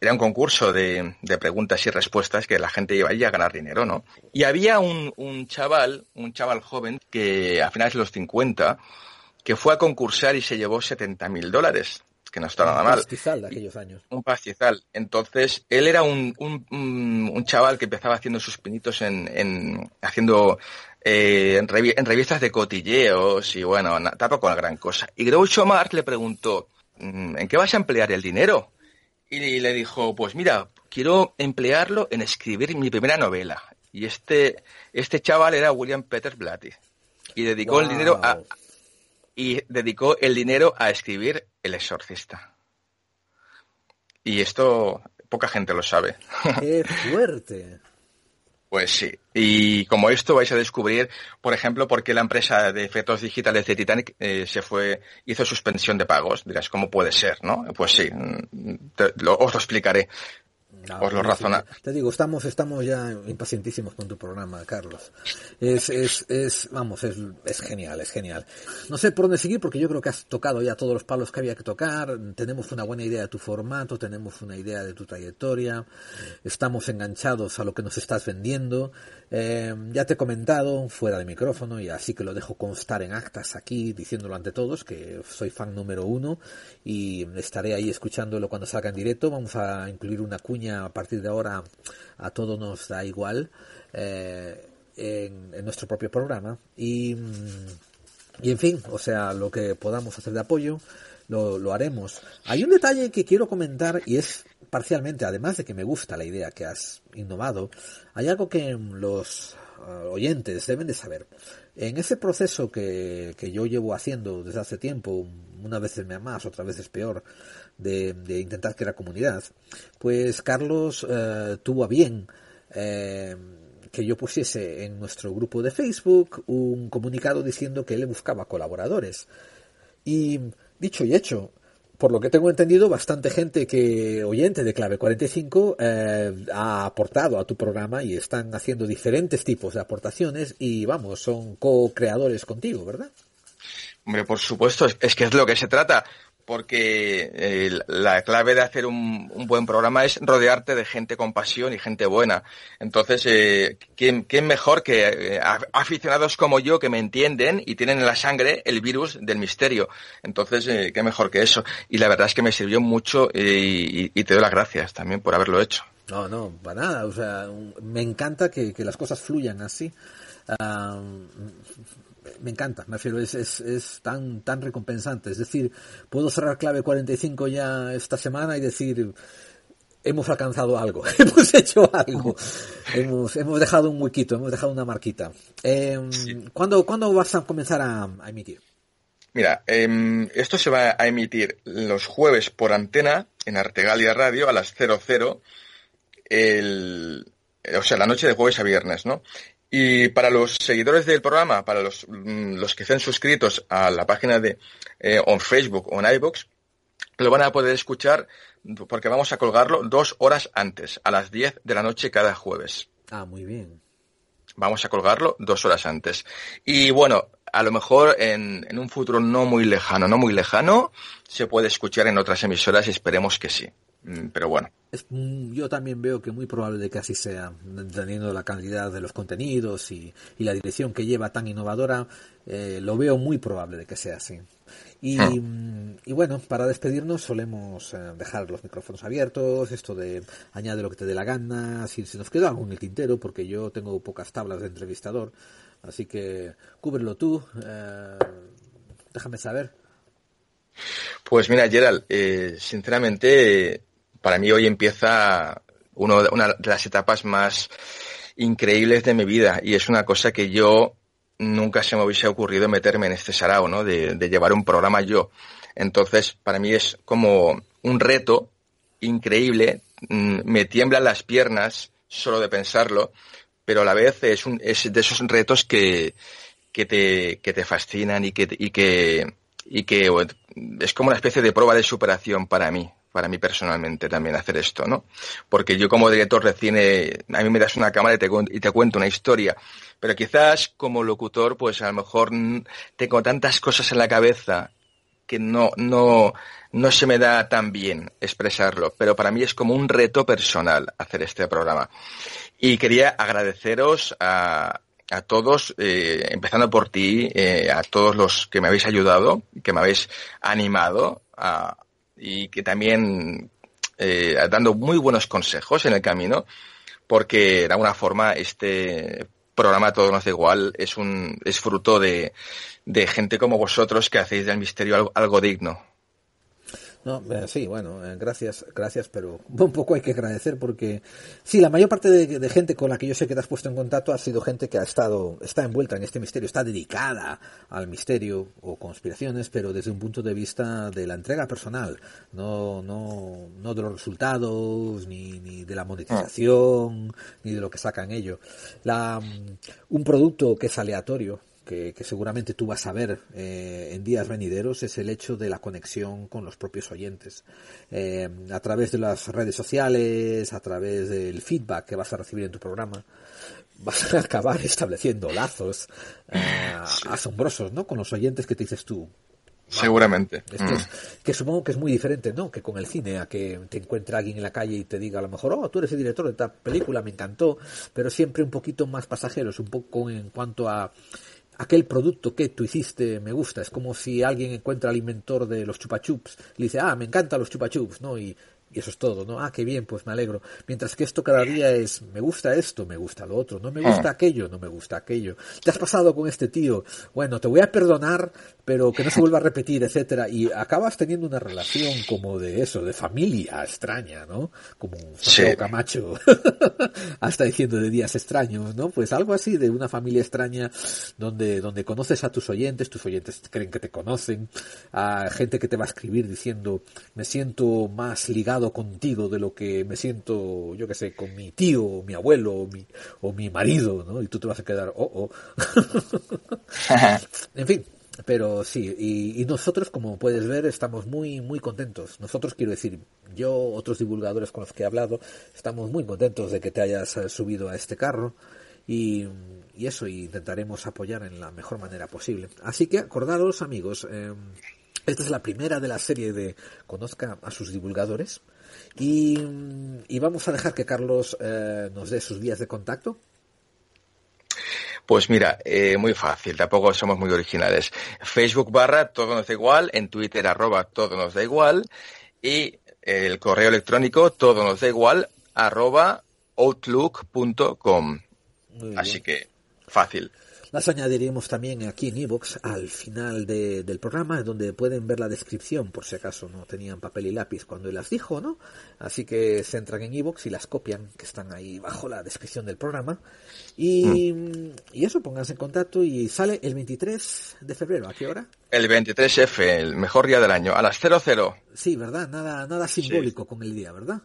Era un concurso de, preguntas y respuestas que la gente iba a ganar dinero, ¿no? Y había un, un chaval, un chaval joven, que a finales de los 50, que fue a concursar y se llevó 70 mil dólares que no está nada mal. Un pastizal de aquellos años. Un pastizal. Entonces, él era un, un, chaval que empezaba haciendo sus pinitos en, en haciendo eh, en, revistas de cotilleos y bueno, tampoco la gran cosa. Y Groucho Marx le preguntó, mm, ¿en qué vas a emplear el dinero? Y le dijo, pues mira, quiero emplearlo en escribir mi primera novela. Y este, este chaval era William Peter Blatty. Y dedicó el dinero a, y dedicó el dinero a escribir El exorcista. Y esto poca gente lo sabe. ¡Qué fuerte! Pues sí. Y como esto vais a descubrir, por ejemplo, por qué la empresa de efectos digitales de Titanic eh, se fue, hizo suspensión de pagos. Dirás, ¿cómo puede ser? ¿no? Pues sí, mm, os lo explicaré. Os lo razona. Te digo, estamos, estamos ya impacientísimos con tu programa, Carlos. Es, es, es vamos, es, es genial, es genial. No sé por dónde seguir porque yo creo que has tocado ya todos los palos que había que tocar. Tenemos una buena idea de tu formato, tenemos una idea de tu trayectoria. Estamos enganchados a lo que nos estás vendiendo. Eh, ya te he comentado fuera de micrófono y así que lo dejo constar en actas aquí, diciéndolo ante todos, que soy fan número uno y estaré ahí escuchándolo cuando salga en directo. Vamos a incluir una cuña a partir de ahora, a todo nos da igual, eh, en, nuestro propio programa. Y, y en fin, o sea, lo que podamos hacer de apoyo, lo, lo haremos. Hay un detalle que quiero comentar y es parcialmente, además de que me gusta la idea que has innovado, hay algo que los uh, oyentes deben de saber. En ese proceso que, que yo llevo haciendo desde hace tiempo, unas veces me más, otras veces peor, de, de intentar crear comunidad, pues Carlos uh, tuvo a bien eh, que yo pusiese en nuestro grupo de Facebook un comunicado diciendo que él buscaba colaboradores. Y dicho y hecho, por lo que tengo entendido, bastante gente que oyente de Clave 45 eh, ha aportado a tu programa y están haciendo diferentes tipos de aportaciones y vamos, son co-creadores contigo, ¿verdad? Hombre, por supuesto, es que es lo que se trata porque eh, la clave de hacer un, buen programa es rodearte de gente con pasión y gente buena. Entonces, eh, ¿quién, mejor que eh, aficionados como yo que me entienden y tienen en la sangre el virus del misterio? Entonces, eh, ¿qué mejor que eso? Y la verdad es que me sirvió mucho y, te doy las gracias también por haberlo hecho. No, no, para nada. O sea, me encanta que, las cosas fluyan así. Ah, me encanta, me refiero, es, es, es, tan, tan recompensante. Es decir, puedo cerrar clave 45 ya esta semana y decir, hemos alcanzado algo, hemos hecho algo, hemos, hemos dejado un huequito, hemos dejado una marquita. Eh, ¿cuándo, vas a comenzar a, emitir? Mira, em, esto se va a emitir los jueves por antena en Artegalia Radio a las 00, el, o sea, la noche de jueves a viernes, ¿no? Y para los seguidores del programa, para los, mm, los que estén suscritos a la página de eh, on Facebook o en iBox, lo van a poder escuchar porque vamos a colgarlo dos horas antes, a las 10 de la noche cada jueves. Ah, muy bien. vamos a colgarlo dos horas antes. Y bueno, a lo mejor en, en, un futuro no muy lejano, no muy lejano, se puede escuchar en otras emisoras y esperemos que sí. Mm, pero bueno. Es, mm, yo también veo que muy probable de que así sea, teniendo la calidad de los contenidos y, y la dirección que lleva tan innovadora, eh, lo veo muy probable de que sea así. Y, hmm. y, bueno, para despedirnos solemos eh, dejar los micrófonos abiertos, esto de añade lo que te dé la gana, si se nos queda algo en el tintero, porque yo tengo pocas tablas de entrevistador, así que cúbrelo tú, eh, déjame saber. Pues mira, Gerald, eh, sinceramente, para mí hoy empieza uno, una de las etapas más increíbles de mi vida y es una cosa que yo nunca se me hubiese ocurrido meterme en este sarao, ¿no? De, llevar un programa yo. Entonces, para mí es como un reto increíble. Mm, me tiemblan las piernas solo de pensarlo, pero a la vez es, un, es de esos retos que, te, fascinan y que es como una especie de prueba de superación para mí, para mí personalmente también hacer esto, ¿no? Porque yo como director de a mí me das una cámara y te, y te cuento una historia, pero quizás como locutor, pues a lo mejor tengo tantas cosas en la cabeza que no, no, no se me da tan bien expresarlo, pero para mí es como un reto personal hacer este programa. Y quería agradeceros a, a todos, eh, empezando por ti, eh, a todos los que me habéis ayudado, que me habéis animado a, y que también eh, dando muy buenos consejos en el camino, porque de alguna forma este programa Todo da igual es un es fruto de, de gente como vosotros que hacéis del misterio algo digno. No, eh, sí, bueno, eh, gracias, gracias, pero un poco hay que agradecer porque sí, la mayor parte de, gente con la que yo sé que te has puesto en contacto ha sido gente que ha estado, está envuelta en este misterio, está dedicada al misterio o conspiraciones, pero desde un punto de vista de la entrega personal, no, no, no de los resultados, ni, ni de la monetización, ni de lo que sacan ellos. La, un producto que es aleatorio, que, que, seguramente tú vas a ver eh, en días venideros es el hecho de la conexión con los propios oyentes. Eh, a través de las redes sociales, a través del feedback que vas a recibir en tu programa, vas a acabar estableciendo lazos eh, asombrosos, ¿no? Con los oyentes que te dices tú. Seguramente. Esto mm. es, que supongo que es muy diferente, ¿no? Que con el cine, a que te encuentre alguien en la calle y te diga a lo mejor, oh, tú eres el director de esta película, me encantó, pero siempre un poquito más pasajeros, un poco en cuanto a aquel producto que tú hiciste me gusta. Es como si alguien encuentra al inventor de los chupachups, le dice, ah, me encantan los chupachups, ¿no? Y y eso es todo, ¿no? Ah, qué bien, pues me alegro. Mientras que esto cada día es, me gusta esto, me gusta lo otro, no me gusta ah. aquello, no me gusta aquello. ¿Te has pasado con este tío? Bueno, te voy a perdonar, pero que no se vuelva a repetir, etcétera. Y acabas teniendo una relación como de eso, de familia extraña, ¿no? Como sí. Camacho, hasta diciendo de días extraños, ¿no? Pues algo así de una familia extraña donde, donde conoces a tus oyentes, tus oyentes creen que te conocen, a gente que te va a escribir diciendo, me siento más ligado contigo de lo que me siento, yo que sé, con mi tío, o mi abuelo, o mi, o mi marido, ¿no? Y tú te vas a quedar, oh, oh. en fin, pero sí, y, y, nosotros, como puedes ver, estamos muy, muy contentos. Nosotros, quiero decir, yo, otros divulgadores con los que he hablado, estamos muy contentos de que te hayas eh, subido a este carro. Y, y eso, y intentaremos apoyar en la mejor manera posible. Así que acordaros, amigos, eh, esta es la primera de la serie de Conozca a sus divulgadores. Y, y vamos a dejar que Carlos eh, nos dé sus vías de contacto. Pues mira, eh, muy fácil, tampoco somos muy originales. Facebook barra todo nos da igual, en Twitter arroba todo nos da igual y el correo electrónico todo nos da igual arroba outlook.com. Así que fácil. Las añadiremos también aquí en iVoox al final de, del programa, donde pueden ver la descripción, por si acaso no tenían papel y lápiz cuando las dijo, ¿no? Así que se entran en iVoox y las copian, que están ahí bajo la descripción del programa. Y, mm. y eso, pónganse en contacto y sale el 23 de febrero. ¿A qué hora? El 23F, el mejor día del año, a las 00. Sí, ¿verdad? Nada, nada simbólico sí. con el día, ¿verdad?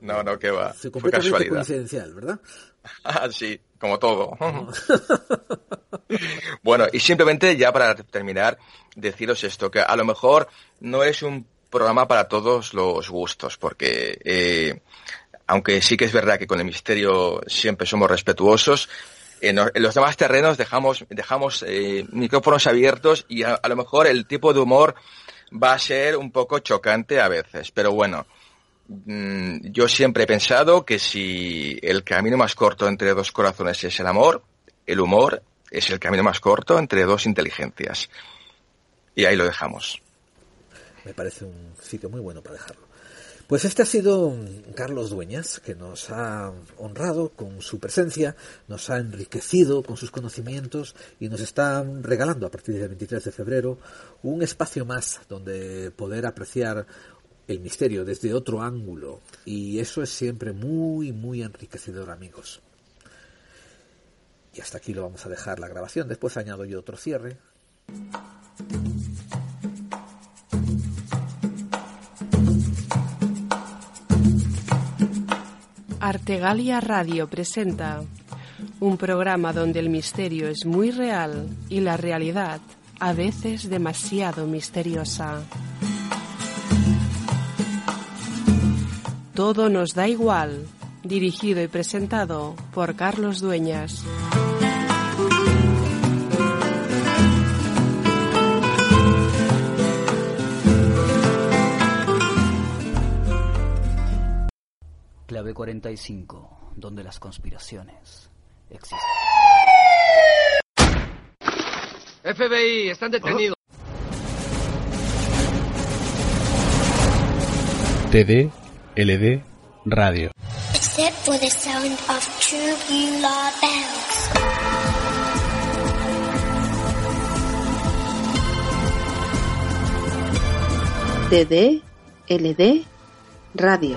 No, no, que va. Sí, Fue casualidad. coincidencial, ¿verdad? Ah, sí, como todo. bueno, y simplemente ya para terminar, deciros esto, que a lo mejor no es un programa para todos los gustos, porque eh, aunque sí que es verdad que con el misterio siempre somos respetuosos, En, los demás terrenos dejamos, dejamos eh, micrófonos abiertos y a, lo mejor el tipo de humor va a ser un poco chocante a veces, pero bueno, mm, yo siempre he pensado que si el camino más corto entre dos corazones es el amor, el humor es el camino más corto entre dos inteligencias. Y ahí lo dejamos. Me parece un sitio muy bueno para dejarlo. Pues este ha sido Carlos Dueñas, que nos ha honrado con su presencia, nos ha enriquecido con sus conocimientos y nos está regalando a partir del 23 de febrero un espacio más donde poder apreciar el misterio desde otro ángulo. Y eso es siempre muy, muy enriquecedor, amigos. Y hasta aquí lo vamos a dejar la grabación. Después añado yo otro cierre. Artegalia Radio presenta un programa donde el misterio es muy real y la realidad a veces demasiado misteriosa. Todo nos da igual, dirigido y presentado por Carlos Dueñas. Clave 45, donde las conspiraciones existen. FBI, están detenidos. TD, LD, radio. Except for the sound of true Beulah bells. TD, LD, radio.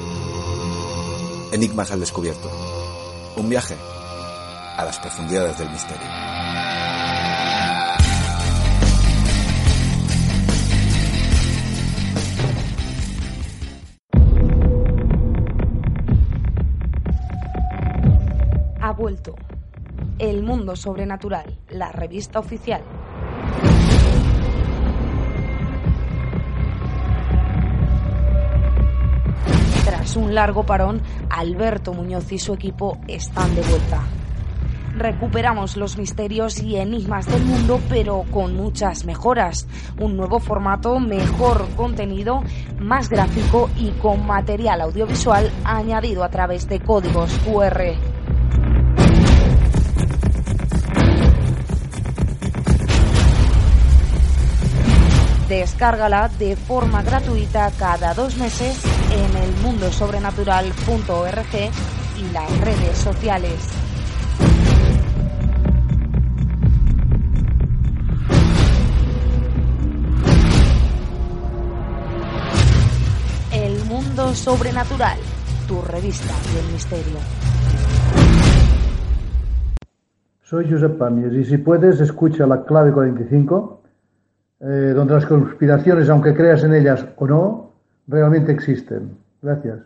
Enigmas al descubierto. Un viaje a las profundidades del misterio. Ha vuelto. El mundo sobrenatural, la revista oficial. Un largo parón, Alberto Muñoz y su equipo están de vuelta. Recuperamos los misterios y enigmas del mundo, pero con muchas mejoras. Un nuevo formato, mejor contenido, más gráfico y con material audiovisual añadido a través de códigos QR. Descárgala de forma gratuita cada dos meses en el mundosobrenatural.org y las redes sociales. El mundo sobrenatural, tu revista del misterio. Soy Josep Pamiers y si puedes escucha la clave 45, eh, donde las conspiraciones, aunque creas en ellas o no, realmente existen. Gracias.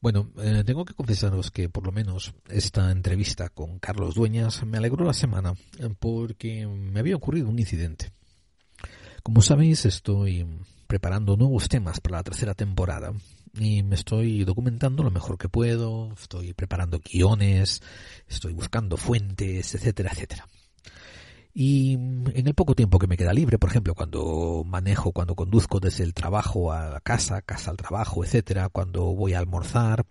Bueno, eh, tengo que confesaros que por lo menos esta entrevista con Carlos Dueñas me alegró la semana porque me había ocurrido un incidente. Como sabéis, estoy preparando nuevos temas para la tercera temporada y me estoy documentando lo mejor que puedo, estoy preparando guiones, estoy buscando fuentes, etcétera, etcétera. Y en el poco tiempo que me queda libre, por ejemplo, cuando manejo, cuando conduzco desde el trabajo a la casa, casa al trabajo, etcétera, cuando voy a almorzar,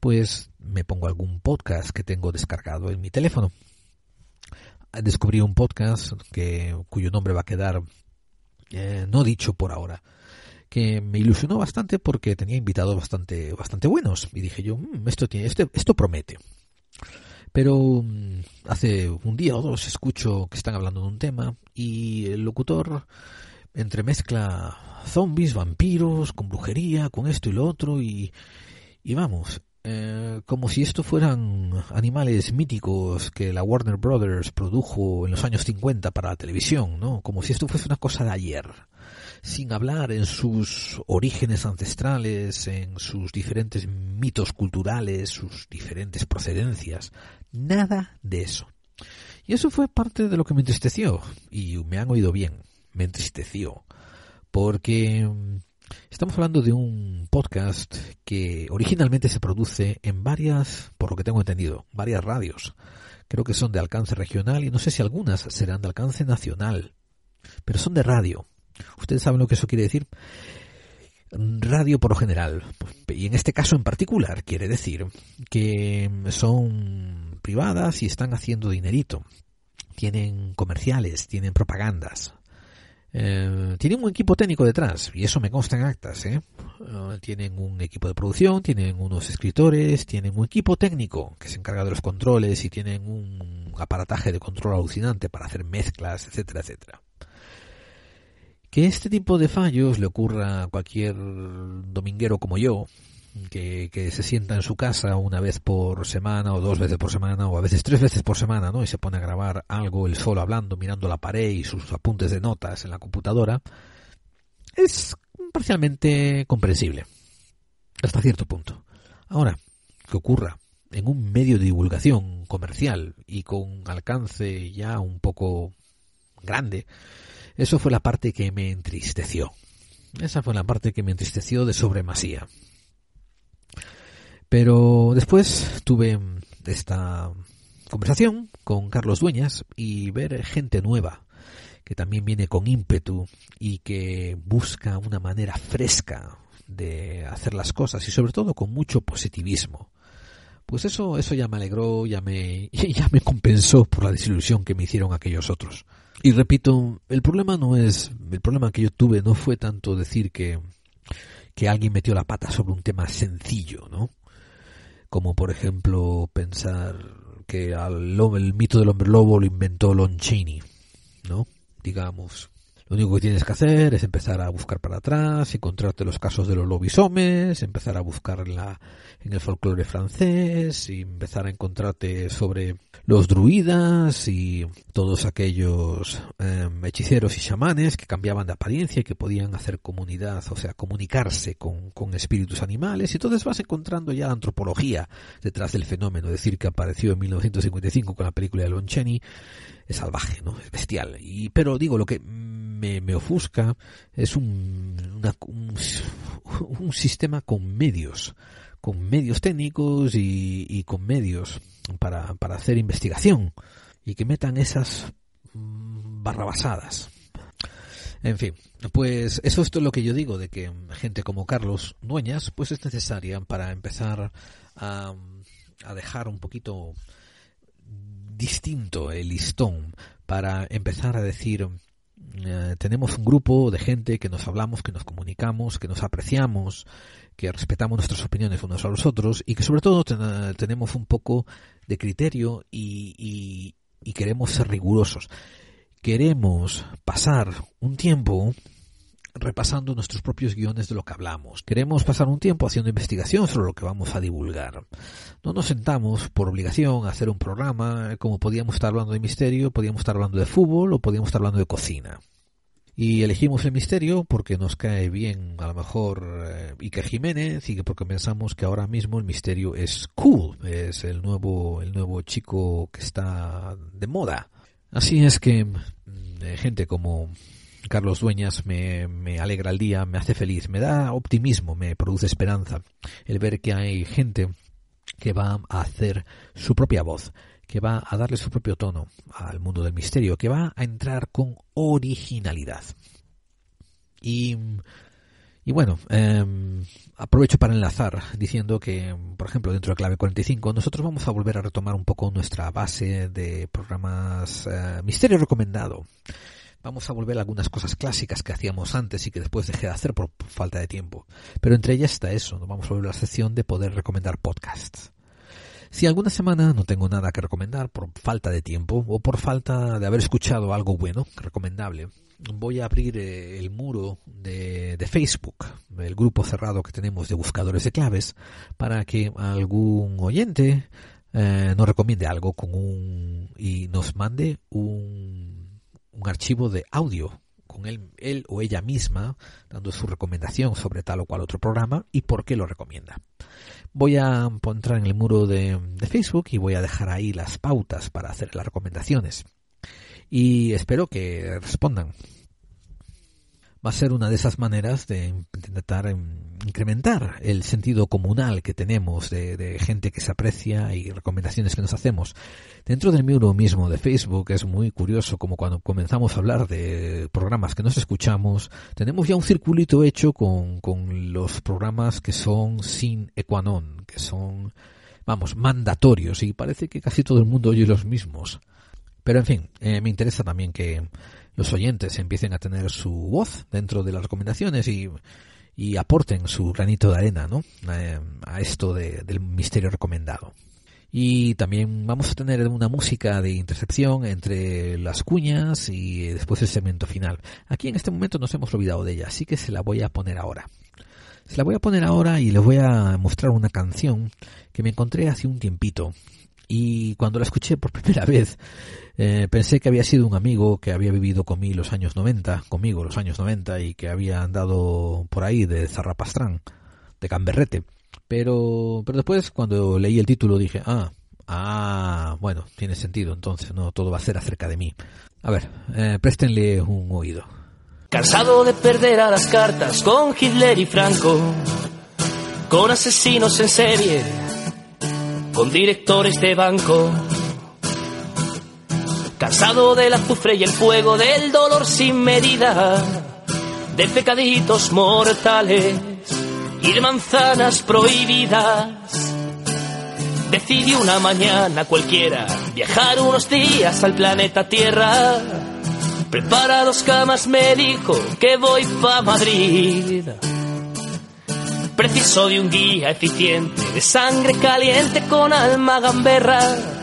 pues me pongo algún podcast que tengo descargado en mi teléfono. Descubrí un podcast que, cuyo nombre va a quedar eh, no dicho por ahora, que me ilusionó bastante porque tenía invitados bastante, bastante buenos. Y dije yo, mm, esto, tiene, esto, esto promete. Pero mm, hace un día o dos escucho que están hablando de un tema y el locutor entremezcla zombies, vampiros, con brujería, con esto y lo otro y, y vamos, eh, como si esto fueran animales míticos que la Warner Brothers produjo en los años 50 para la televisión, ¿no? Como si esto fuese una cosa de ayer, sin hablar en sus orígenes ancestrales, en sus diferentes mitos culturales, sus diferentes procedencias, nada de eso. Y eso fue parte de lo que me entristeció, y me han oído bien, me entristeció, porque mm, estamos hablando de un podcast que originalmente se produce en varias, por lo que tengo entendido, varias radios. Creo que son de alcance regional y no sé si algunas serán de alcance nacional, pero son de radio. ¿Ustedes saben lo que eso quiere decir? radio por lo general, y en este caso en particular, quiere decir que son privadas y están haciendo dinerito. Tienen comerciales, tienen propagandas. Eh, tienen un equipo técnico detrás, y eso me consta en actas. ¿eh? Eh, tienen un equipo de producción, tienen unos escritores, tienen un equipo técnico que se encarga de los controles y tienen un aparataje de control alucinante para hacer mezclas, etcétera, etcétera. Que este tipo de fallos le ocurra a cualquier dominguero como yo, que, se sienta en su casa una vez por semana o dos veces por semana o a veces tres veces por semana, ¿no? Y se pone a grabar algo él solo hablando, mirando la pared y sus apuntes de notas en la computadora, es parcialmente comprensible. Hasta cierto punto. Ahora, que ocurra en un medio de divulgación comercial y con alcance ya un poco grande, eso fue la parte que me entristeció. Esa fue la parte que me entristeció de sobremasía. Pero después tuve esta conversación con Carlos Dueñas y ver gente nueva que también viene con ímpetu y que busca una manera fresca de hacer las cosas y sobre todo con mucho positivismo. Pues eso, eso ya me alegró, ya me, ya me compensó por la desilusión que me hicieron aquellos otros. Y repito, el problema no es, el problema que yo tuve no fue tanto decir que, que alguien metió la pata sobre un tema sencillo, ¿no? Como por ejemplo pensar que al, el mito del hombre lobo lo inventó Lon Chaney, ¿no? Digamos, lo único que tienes que hacer es empezar a buscar para atrás, encontrarte los casos de los lobisomes, empezar a buscar la, en el folclore francés, y empezar a encontrarte sobre los druidas y todos aquellos em, hechiceros y chamanes que cambiaban de apariencia y que podían hacer comunidad, o sea, comunicarse con, con espíritus animales. Y entonces vas encontrando ya antropología detrás del fenómeno, es decir, que apareció en 1955 con la película de Lon Chaney, es salvaje, ¿no? Es bestial. Y, pero digo, lo que me, me ofusca es un, un, sistema con medios, con medios técnicos y, y con medios para, para hacer investigación y que metan esas barrabasadas. En fin, pues eso es lo que yo digo de que gente como Carlos Dueñas pues es necesaria para empezar a, a dejar un poquito distinto el listón para empezar a decir eh, tenemos un grupo de gente que nos hablamos, que nos comunicamos, que nos apreciamos, que respetamos nuestras opiniones unos a los otros y que sobre todo tenemos un poco de criterio y, y queremos ser rigurosos. Queremos pasar un tiempo repasando nuestros propios guiones de lo que hablamos. Queremos pasar un tiempo haciendo investigación sobre lo que vamos a divulgar. No nos sentamos por obligación a hacer un programa como podíamos estar hablando de misterio, podíamos estar hablando de fútbol o podíamos estar hablando de cocina. Y elegimos el misterio porque nos cae bien a lo mejor eh, Iker Jiménez y porque pensamos que ahora mismo el misterio es cool, es el nuevo, el nuevo chico que está de moda. Así es que mm, eh, gente como Carlos Dueñas me, me, alegra el día, me hace feliz, me da optimismo, me produce esperanza el ver que hay gente que va a hacer su propia voz, que va a darle su propio tono al mundo del misterio, que va a entrar con originalidad. Y, bueno, em, aprovecho para enlazar diciendo que, por ejemplo, dentro de Clave 45, nosotros vamos a volver a retomar un poco nuestra base de programas eh, Misterio Recomendado vamos a volver a algunas cosas clásicas que hacíamos antes y que después dejé de hacer por, falta de tiempo. Pero entre ellas está eso, ¿no? vamos a volver a la sección de poder recomendar podcasts. Si alguna semana no tengo nada que recomendar por falta de tiempo o por falta de haber escuchado algo bueno, recomendable, voy a abrir eh, el muro de, Facebook, el grupo cerrado que tenemos de buscadores de claves, para que algún oyente eh, nos recomiende algo con un y nos mande un, un archivo de audio con él, él o ella misma dando su recomendación sobre tal o cual otro programa y por qué lo recomienda. Voy a entrar en el muro de, de Facebook y voy a dejar ahí las pautas para hacer las recomendaciones. Y espero que respondan va a ser una de esas maneras de intentar incrementar el sentido comunal que tenemos de, de, gente que se aprecia y recomendaciones que nos hacemos. Dentro del muro mismo de Facebook es muy curioso como cuando comenzamos a hablar de programas que nos escuchamos, tenemos ya un circulito hecho con, con los programas que son sin equanon, que son, vamos, mandatorios y parece que casi todo el mundo oye los mismos. Pero en fin, eh, me interesa también que los oyentes empiecen a tener su voz dentro de las recomendaciones y, y aporten su granito de arena ¿no? Eh, a esto de, del misterio recomendado. Y también vamos a tener una música de intercepción entre las cuñas y después el segmento final. Aquí en este momento nos hemos olvidado de ella, así que se la voy a poner ahora. Se la voy a poner ahora y les voy a mostrar una canción que me encontré hace un tiempito. Y cuando la escuché por primera vez, eh, pensé que había sido un amigo que había vivido conmigo los años 90, conmigo los años 90 y que había andado por ahí de Zarrapastrán, de Camberrete. Pero, pero después cuando leí el título dije, ah, ah, bueno, tiene sentido entonces, no, todo va a ser acerca de mí. A ver, eh, préstenle un oído. Cansado de perder a las cartas con Hitler y Franco, con asesinos en serie, con directores de banco Cansado del azufre y el fuego, del dolor sin medida, de pecaditos mortales y de manzanas prohibidas. Decidí una mañana cualquiera viajar unos días al planeta Tierra. Prepara dos camas, me dijo que voy pa' Madrid. Preciso de un guía eficiente, de sangre caliente con alma gamberra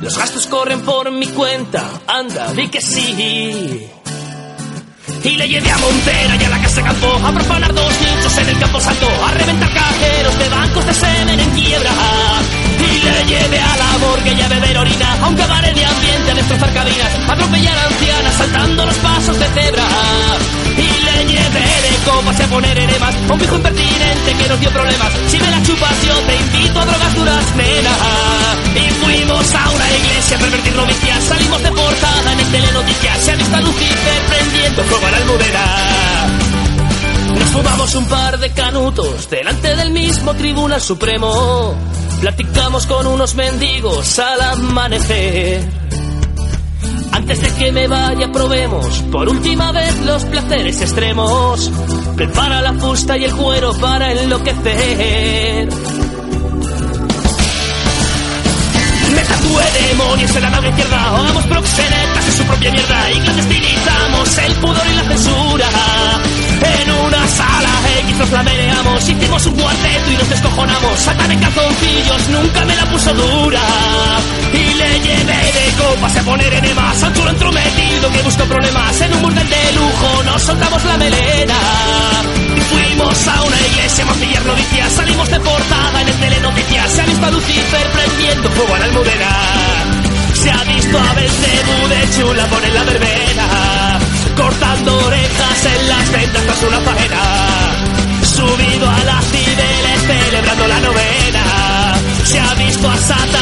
los gastos corren por mi cuenta, anda, di que sí. Y le llevé a Montera y a la casa campo a profanar dos nichos en el campo santo, a reventar cajeros de bancos de semen en quiebra. Y le llevé a la morgue y a beber orina, a un cabaret de ambiente a destrozar cabinas, a atropellar ancianas saltando los pasos de cebra. De copas y a poner enemas un viejo impertinente que nos dio problemas. Si me la chupas yo te invito a drogas duras, nena. Y fuimos a una iglesia a pervertir novicias, salimos de portada en el telenoticias, se ha visto a Lucifer prendiendo fuego a la almudena. Nos fumamos un par de canutos delante del mismo Tribunal Supremo. Platicamos con unos mendigos al amanecer. Antes de que me vaya probemos por última vez los placeres extremos. Prepara la fusta y el cuero para enloquecer. Me tatué demonios en la nave izquierda, hagamos proxenetas en su propia mierda y clandestinizamos el pudor y la censura. En una sala X nos la hicimos un cuarteto y nos descojonamos. Satan en calzoncillos, nunca me la puso dura. Y le llevé de copas a poner enemas al chulo entrometido que buscó problemas. En un burdel de lujo nos soltamos la melena. Y fuimos a una iglesia a mancillar noticias, salimos de portada en el telenoticias. Se ha visto a Lucifer prendiendo fuego la almudena. Se ha visto a Belcebú de chula poner la verbena cortando orejas en las ventas tras una faena. Subido a las cibeles celebrando la novena. Se ha visto a Satanás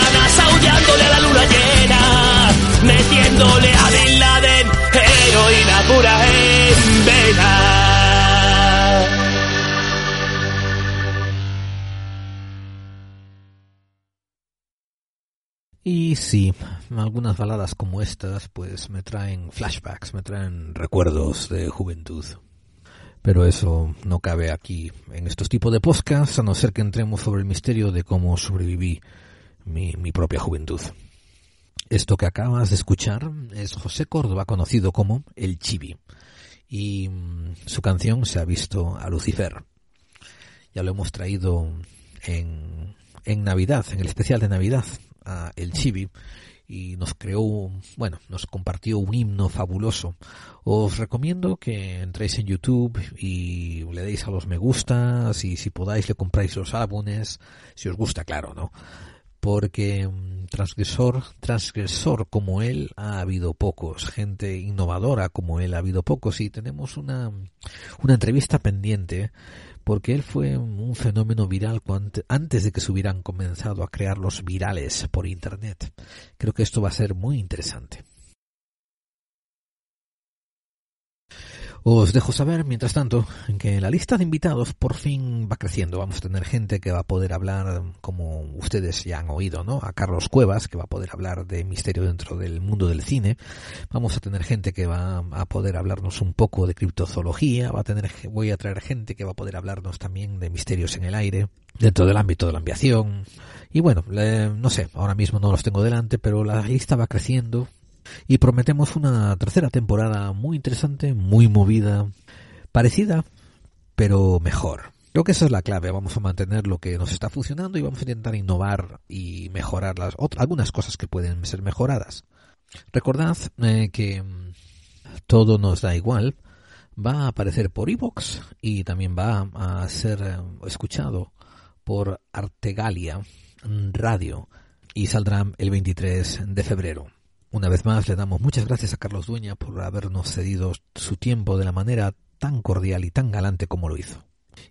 Y sí, algunas baladas como estas pues me traen flashbacks, me traen recuerdos de juventud. Pero eso no cabe aquí en estos tipos de podcasts a no ser que entremos sobre el misterio de cómo sobreviví mi, mi propia juventud. Esto que acabas de escuchar es José Córdoba conocido como El Chibi y mm, su canción se ha visto a Lucifer. Ya lo hemos traído en en Navidad, en el especial de Navidad, El Chibi y nos creó, bueno, nos compartió un himno fabuloso. Os recomiendo que entréis en YouTube y le deis a los me gusta, y si podáis le compráis los álbumes, si os gusta, claro, ¿no? Porque mm, transgresor, transgresor como él ha habido pocos, gente innovadora como él ha habido pocos y tenemos una, una entrevista pendiente porque él fue un fenómeno viral antes de que se hubieran comenzado a crear los virales por Internet. Creo que esto va a ser muy interesante. Os dejo saber, mientras tanto, que la lista de invitados por fin va creciendo. Vamos a tener gente que va a poder hablar, como ustedes ya han oído, ¿no? A Carlos Cuevas, que va a poder hablar de misterio dentro del mundo del cine. Vamos a tener gente que va a poder hablarnos un poco de criptozoología. Va a tener, voy a traer gente que va a poder hablarnos también de misterios en el aire, dentro del ámbito de la aviación. Y bueno, no sé, ahora mismo no los tengo delante, pero la lista va creciendo y prometemos una tercera temporada muy interesante, muy movida, parecida, pero mejor. Creo que esa es la clave. Vamos a mantener lo que nos está funcionando y vamos a intentar innovar y mejorar las algunas cosas que pueden ser mejoradas. Recordad eh, que mm, todo nos da igual. Va a aparecer por iVoox y también va a ser eh, escuchado por Artegalia Radio y saldrá el 23 de febrero. Una vez más le damos muchas gracias a Carlos Dueña por habernos cedido su tiempo de la manera tan cordial y tan galante como lo hizo.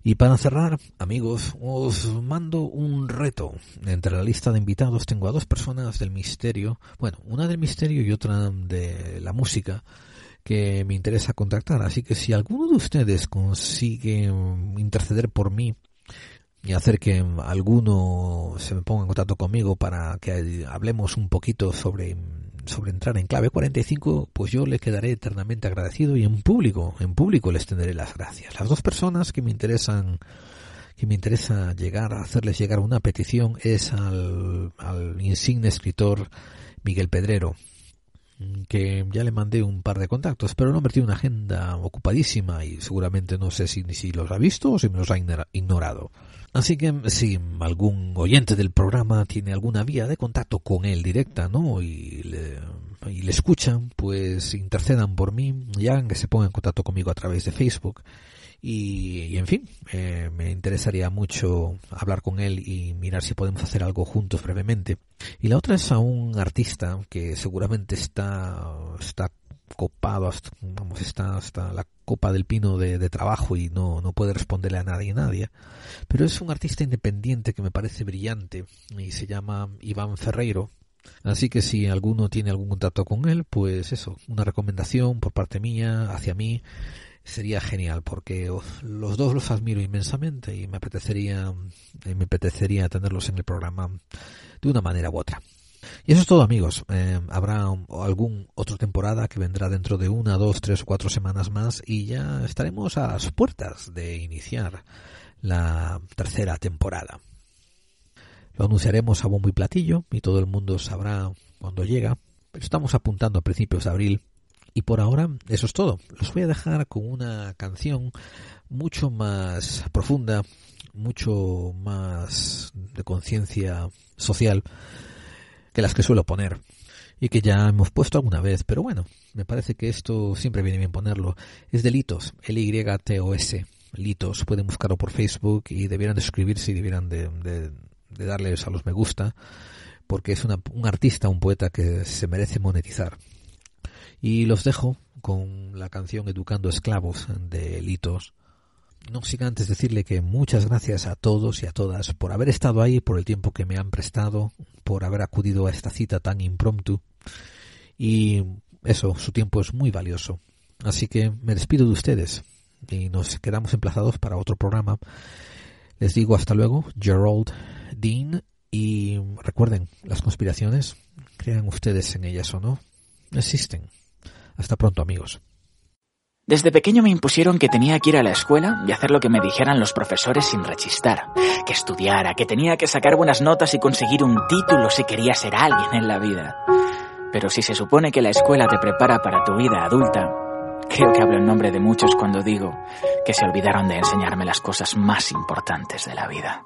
Y para cerrar, amigos, os mando un reto. Entre la lista de invitados tengo a dos personas del misterio, bueno, una del misterio y otra de la música, que me interesa contactar. Así que si alguno de ustedes consigue interceder por mí y hacer que alguno se me ponga en contacto conmigo para que hablemos un poquito sobre sobre entrar en clave 45, pues yo le quedaré eternamente agradecido y en público, en público les tendré las gracias. Las dos personas que me interesan que me interesa llegar hacerles llegar una petición es al, al insigne escritor Miguel Pedrero, que ya le mandé un par de contactos, pero el hombre tiene una agenda ocupadísima y seguramente no sé si, si los ha visto o si me los ha ignorado. Así que si algún oyente del programa tiene alguna vía de contacto con él directa, ¿no? Y le, y le escuchan, pues intercedan por mí y hagan que se pongan en contacto conmigo a través de Facebook. Y, en fin, eh, me interesaría mucho hablar con él y mirar si podemos hacer algo juntos brevemente. Y la otra es a un artista que seguramente está, está copado, hasta, vamos, está hasta la copa del pino de, trabajo y no, no puede responderle a nadie, nadie. Pero es un artista independiente que me parece brillante y se llama Iván Ferreiro. Así que si alguno tiene algún contacto con él, pues eso, una recomendación por parte mía, hacia mí, sería genial porque los dos los admiro inmensamente y me apetecería, me apetecería tenerlos en el programa de una manera u otra. Y eso es todo amigos. Eh, habrá algún otra temporada que vendrá dentro de una, dos, tres o cuatro semanas más y ya estaremos a las puertas de iniciar la tercera temporada. Lo anunciaremos a bombo y platillo y todo el mundo sabrá cuando llega. Pero estamos apuntando a principios de abril y por ahora eso es todo. Los voy a dejar con una canción mucho más profunda, mucho más de conciencia social que las que suelo poner y que ya hemos puesto alguna vez, pero bueno, me parece que esto siempre viene bien ponerlo. Es de Litos, L-Y-T-O-S, Litos, pueden buscarlo por Facebook y debieran de suscribirse y debieran de, de, darles a los me gusta, porque es una, un artista, un poeta que se merece monetizar. Y los dejo con la canción Educando Esclavos de Litos no siga antes decirle que muchas gracias a todos y a todas por haber estado ahí, por el tiempo que me han prestado, por haber acudido a esta cita tan impromptu. Y eso, su tiempo es muy valioso. Así que me despido de ustedes y nos quedamos emplazados para otro programa. Les digo hasta luego, Gerald Dean, y recuerden, las conspiraciones, crean ustedes en ellas o no, existen. Hasta pronto amigos. Desde pequeño me impusieron que tenía que ir a la escuela y hacer lo que me dijeran los profesores sin rechistar, que estudiara, que tenía que sacar buenas notas y conseguir un título si quería ser alguien en la vida. Pero si se supone que la escuela te prepara para tu vida adulta, creo que hablo en nombre de muchos cuando digo que se olvidaron de enseñarme las cosas más importantes de la vida.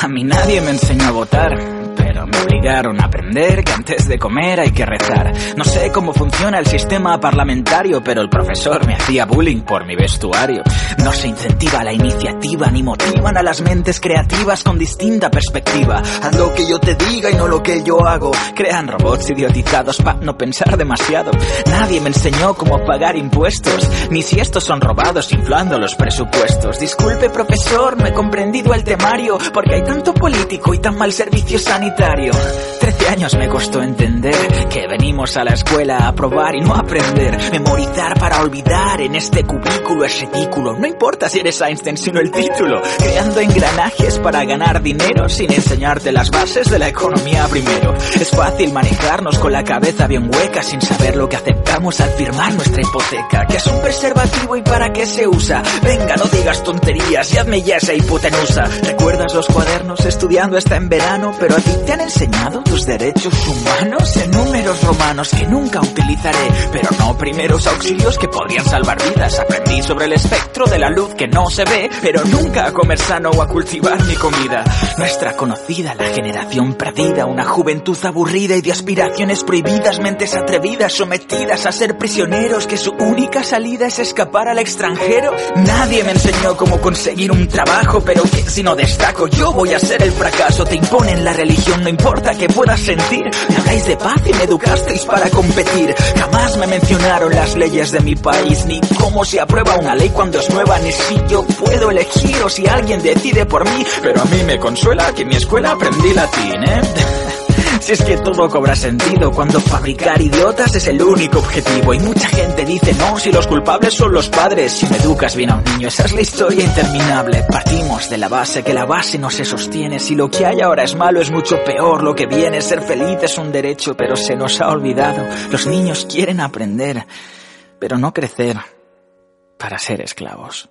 A mí nadie me enseñó a votar, pero me obligaron a aprender que antes de comer hay que rezar. No sé cómo funciona el sistema parlamentario, pero el profesor me hacía bullying por mi vestuario. No se incentiva la iniciativa ni motivan a las mentes creativas con distinta perspectiva. Haz lo que yo te diga y no lo que yo hago. Crean robots idiotizados para no pensar demasiado. Nadie me enseñó cómo pagar impuestos, ni si estos son robados inflando los presupuestos. Disculpe profesor, no he comprendido el temario, porque hay tanto político y tan mal servicio sanitario. Trece años me costó entender que venimos a la escuela a probar y no aprender. Memorizar para olvidar en este cubículo es ridículo. No importa si eres Einstein, sino el título. Creando engranajes para ganar dinero sin enseñarte las bases de la economía primero. Es fácil manejarnos con la cabeza bien hueca sin saber lo que aceptamos al firmar nuestra hipoteca. ¿Qué es un preservativo y para qué se usa? Venga, no digas tonterías y hazme ya esa hipotenusa. ¿Recuerdas los cuadernos estudiando hasta en verano? Pero a ti te han enseñado tus derechos humanos en números romanos que nunca utilizaré. Pero no primeros auxilios que podrían salvar vidas. Aprendí sobre el espectro de la luz que no se ve, pero nunca a comer sano o a cultivar mi comida. Nuestra conocida, la generación perdida, una juventud aburrida y de aspiraciones prohibidas, mentes atrevidas, sometidas a ser prisioneros, que su única salida es escapar al extranjero. Nadie me enseñó cómo conseguir un trabajo, pero que si no destaco yo voy a ser el fracaso. Te imponen la religión, no importa que puedas sentir. Me habláis de paz y me educasteis para competir. Jamás me mencionaron las leyes de mi país, ni cómo se aprueba una ley cuando es nueva, ni si yo puedo elegir o si alguien decide por mí. Pero a mí me consuela que en mi escuela aprendí latín, ¿eh? Si es que todo cobra sentido cuando fabricar idiotas es el único objetivo. Y mucha gente dice no, si los culpables son los padres. Si no educas bien a un niño, esa es la historia interminable. Partimos de la base que la base no se sostiene. Si lo que hay ahora es malo, es mucho peor lo que viene. Ser feliz es un derecho, pero se nos ha olvidado. Los niños quieren aprender, pero no crecer para ser esclavos.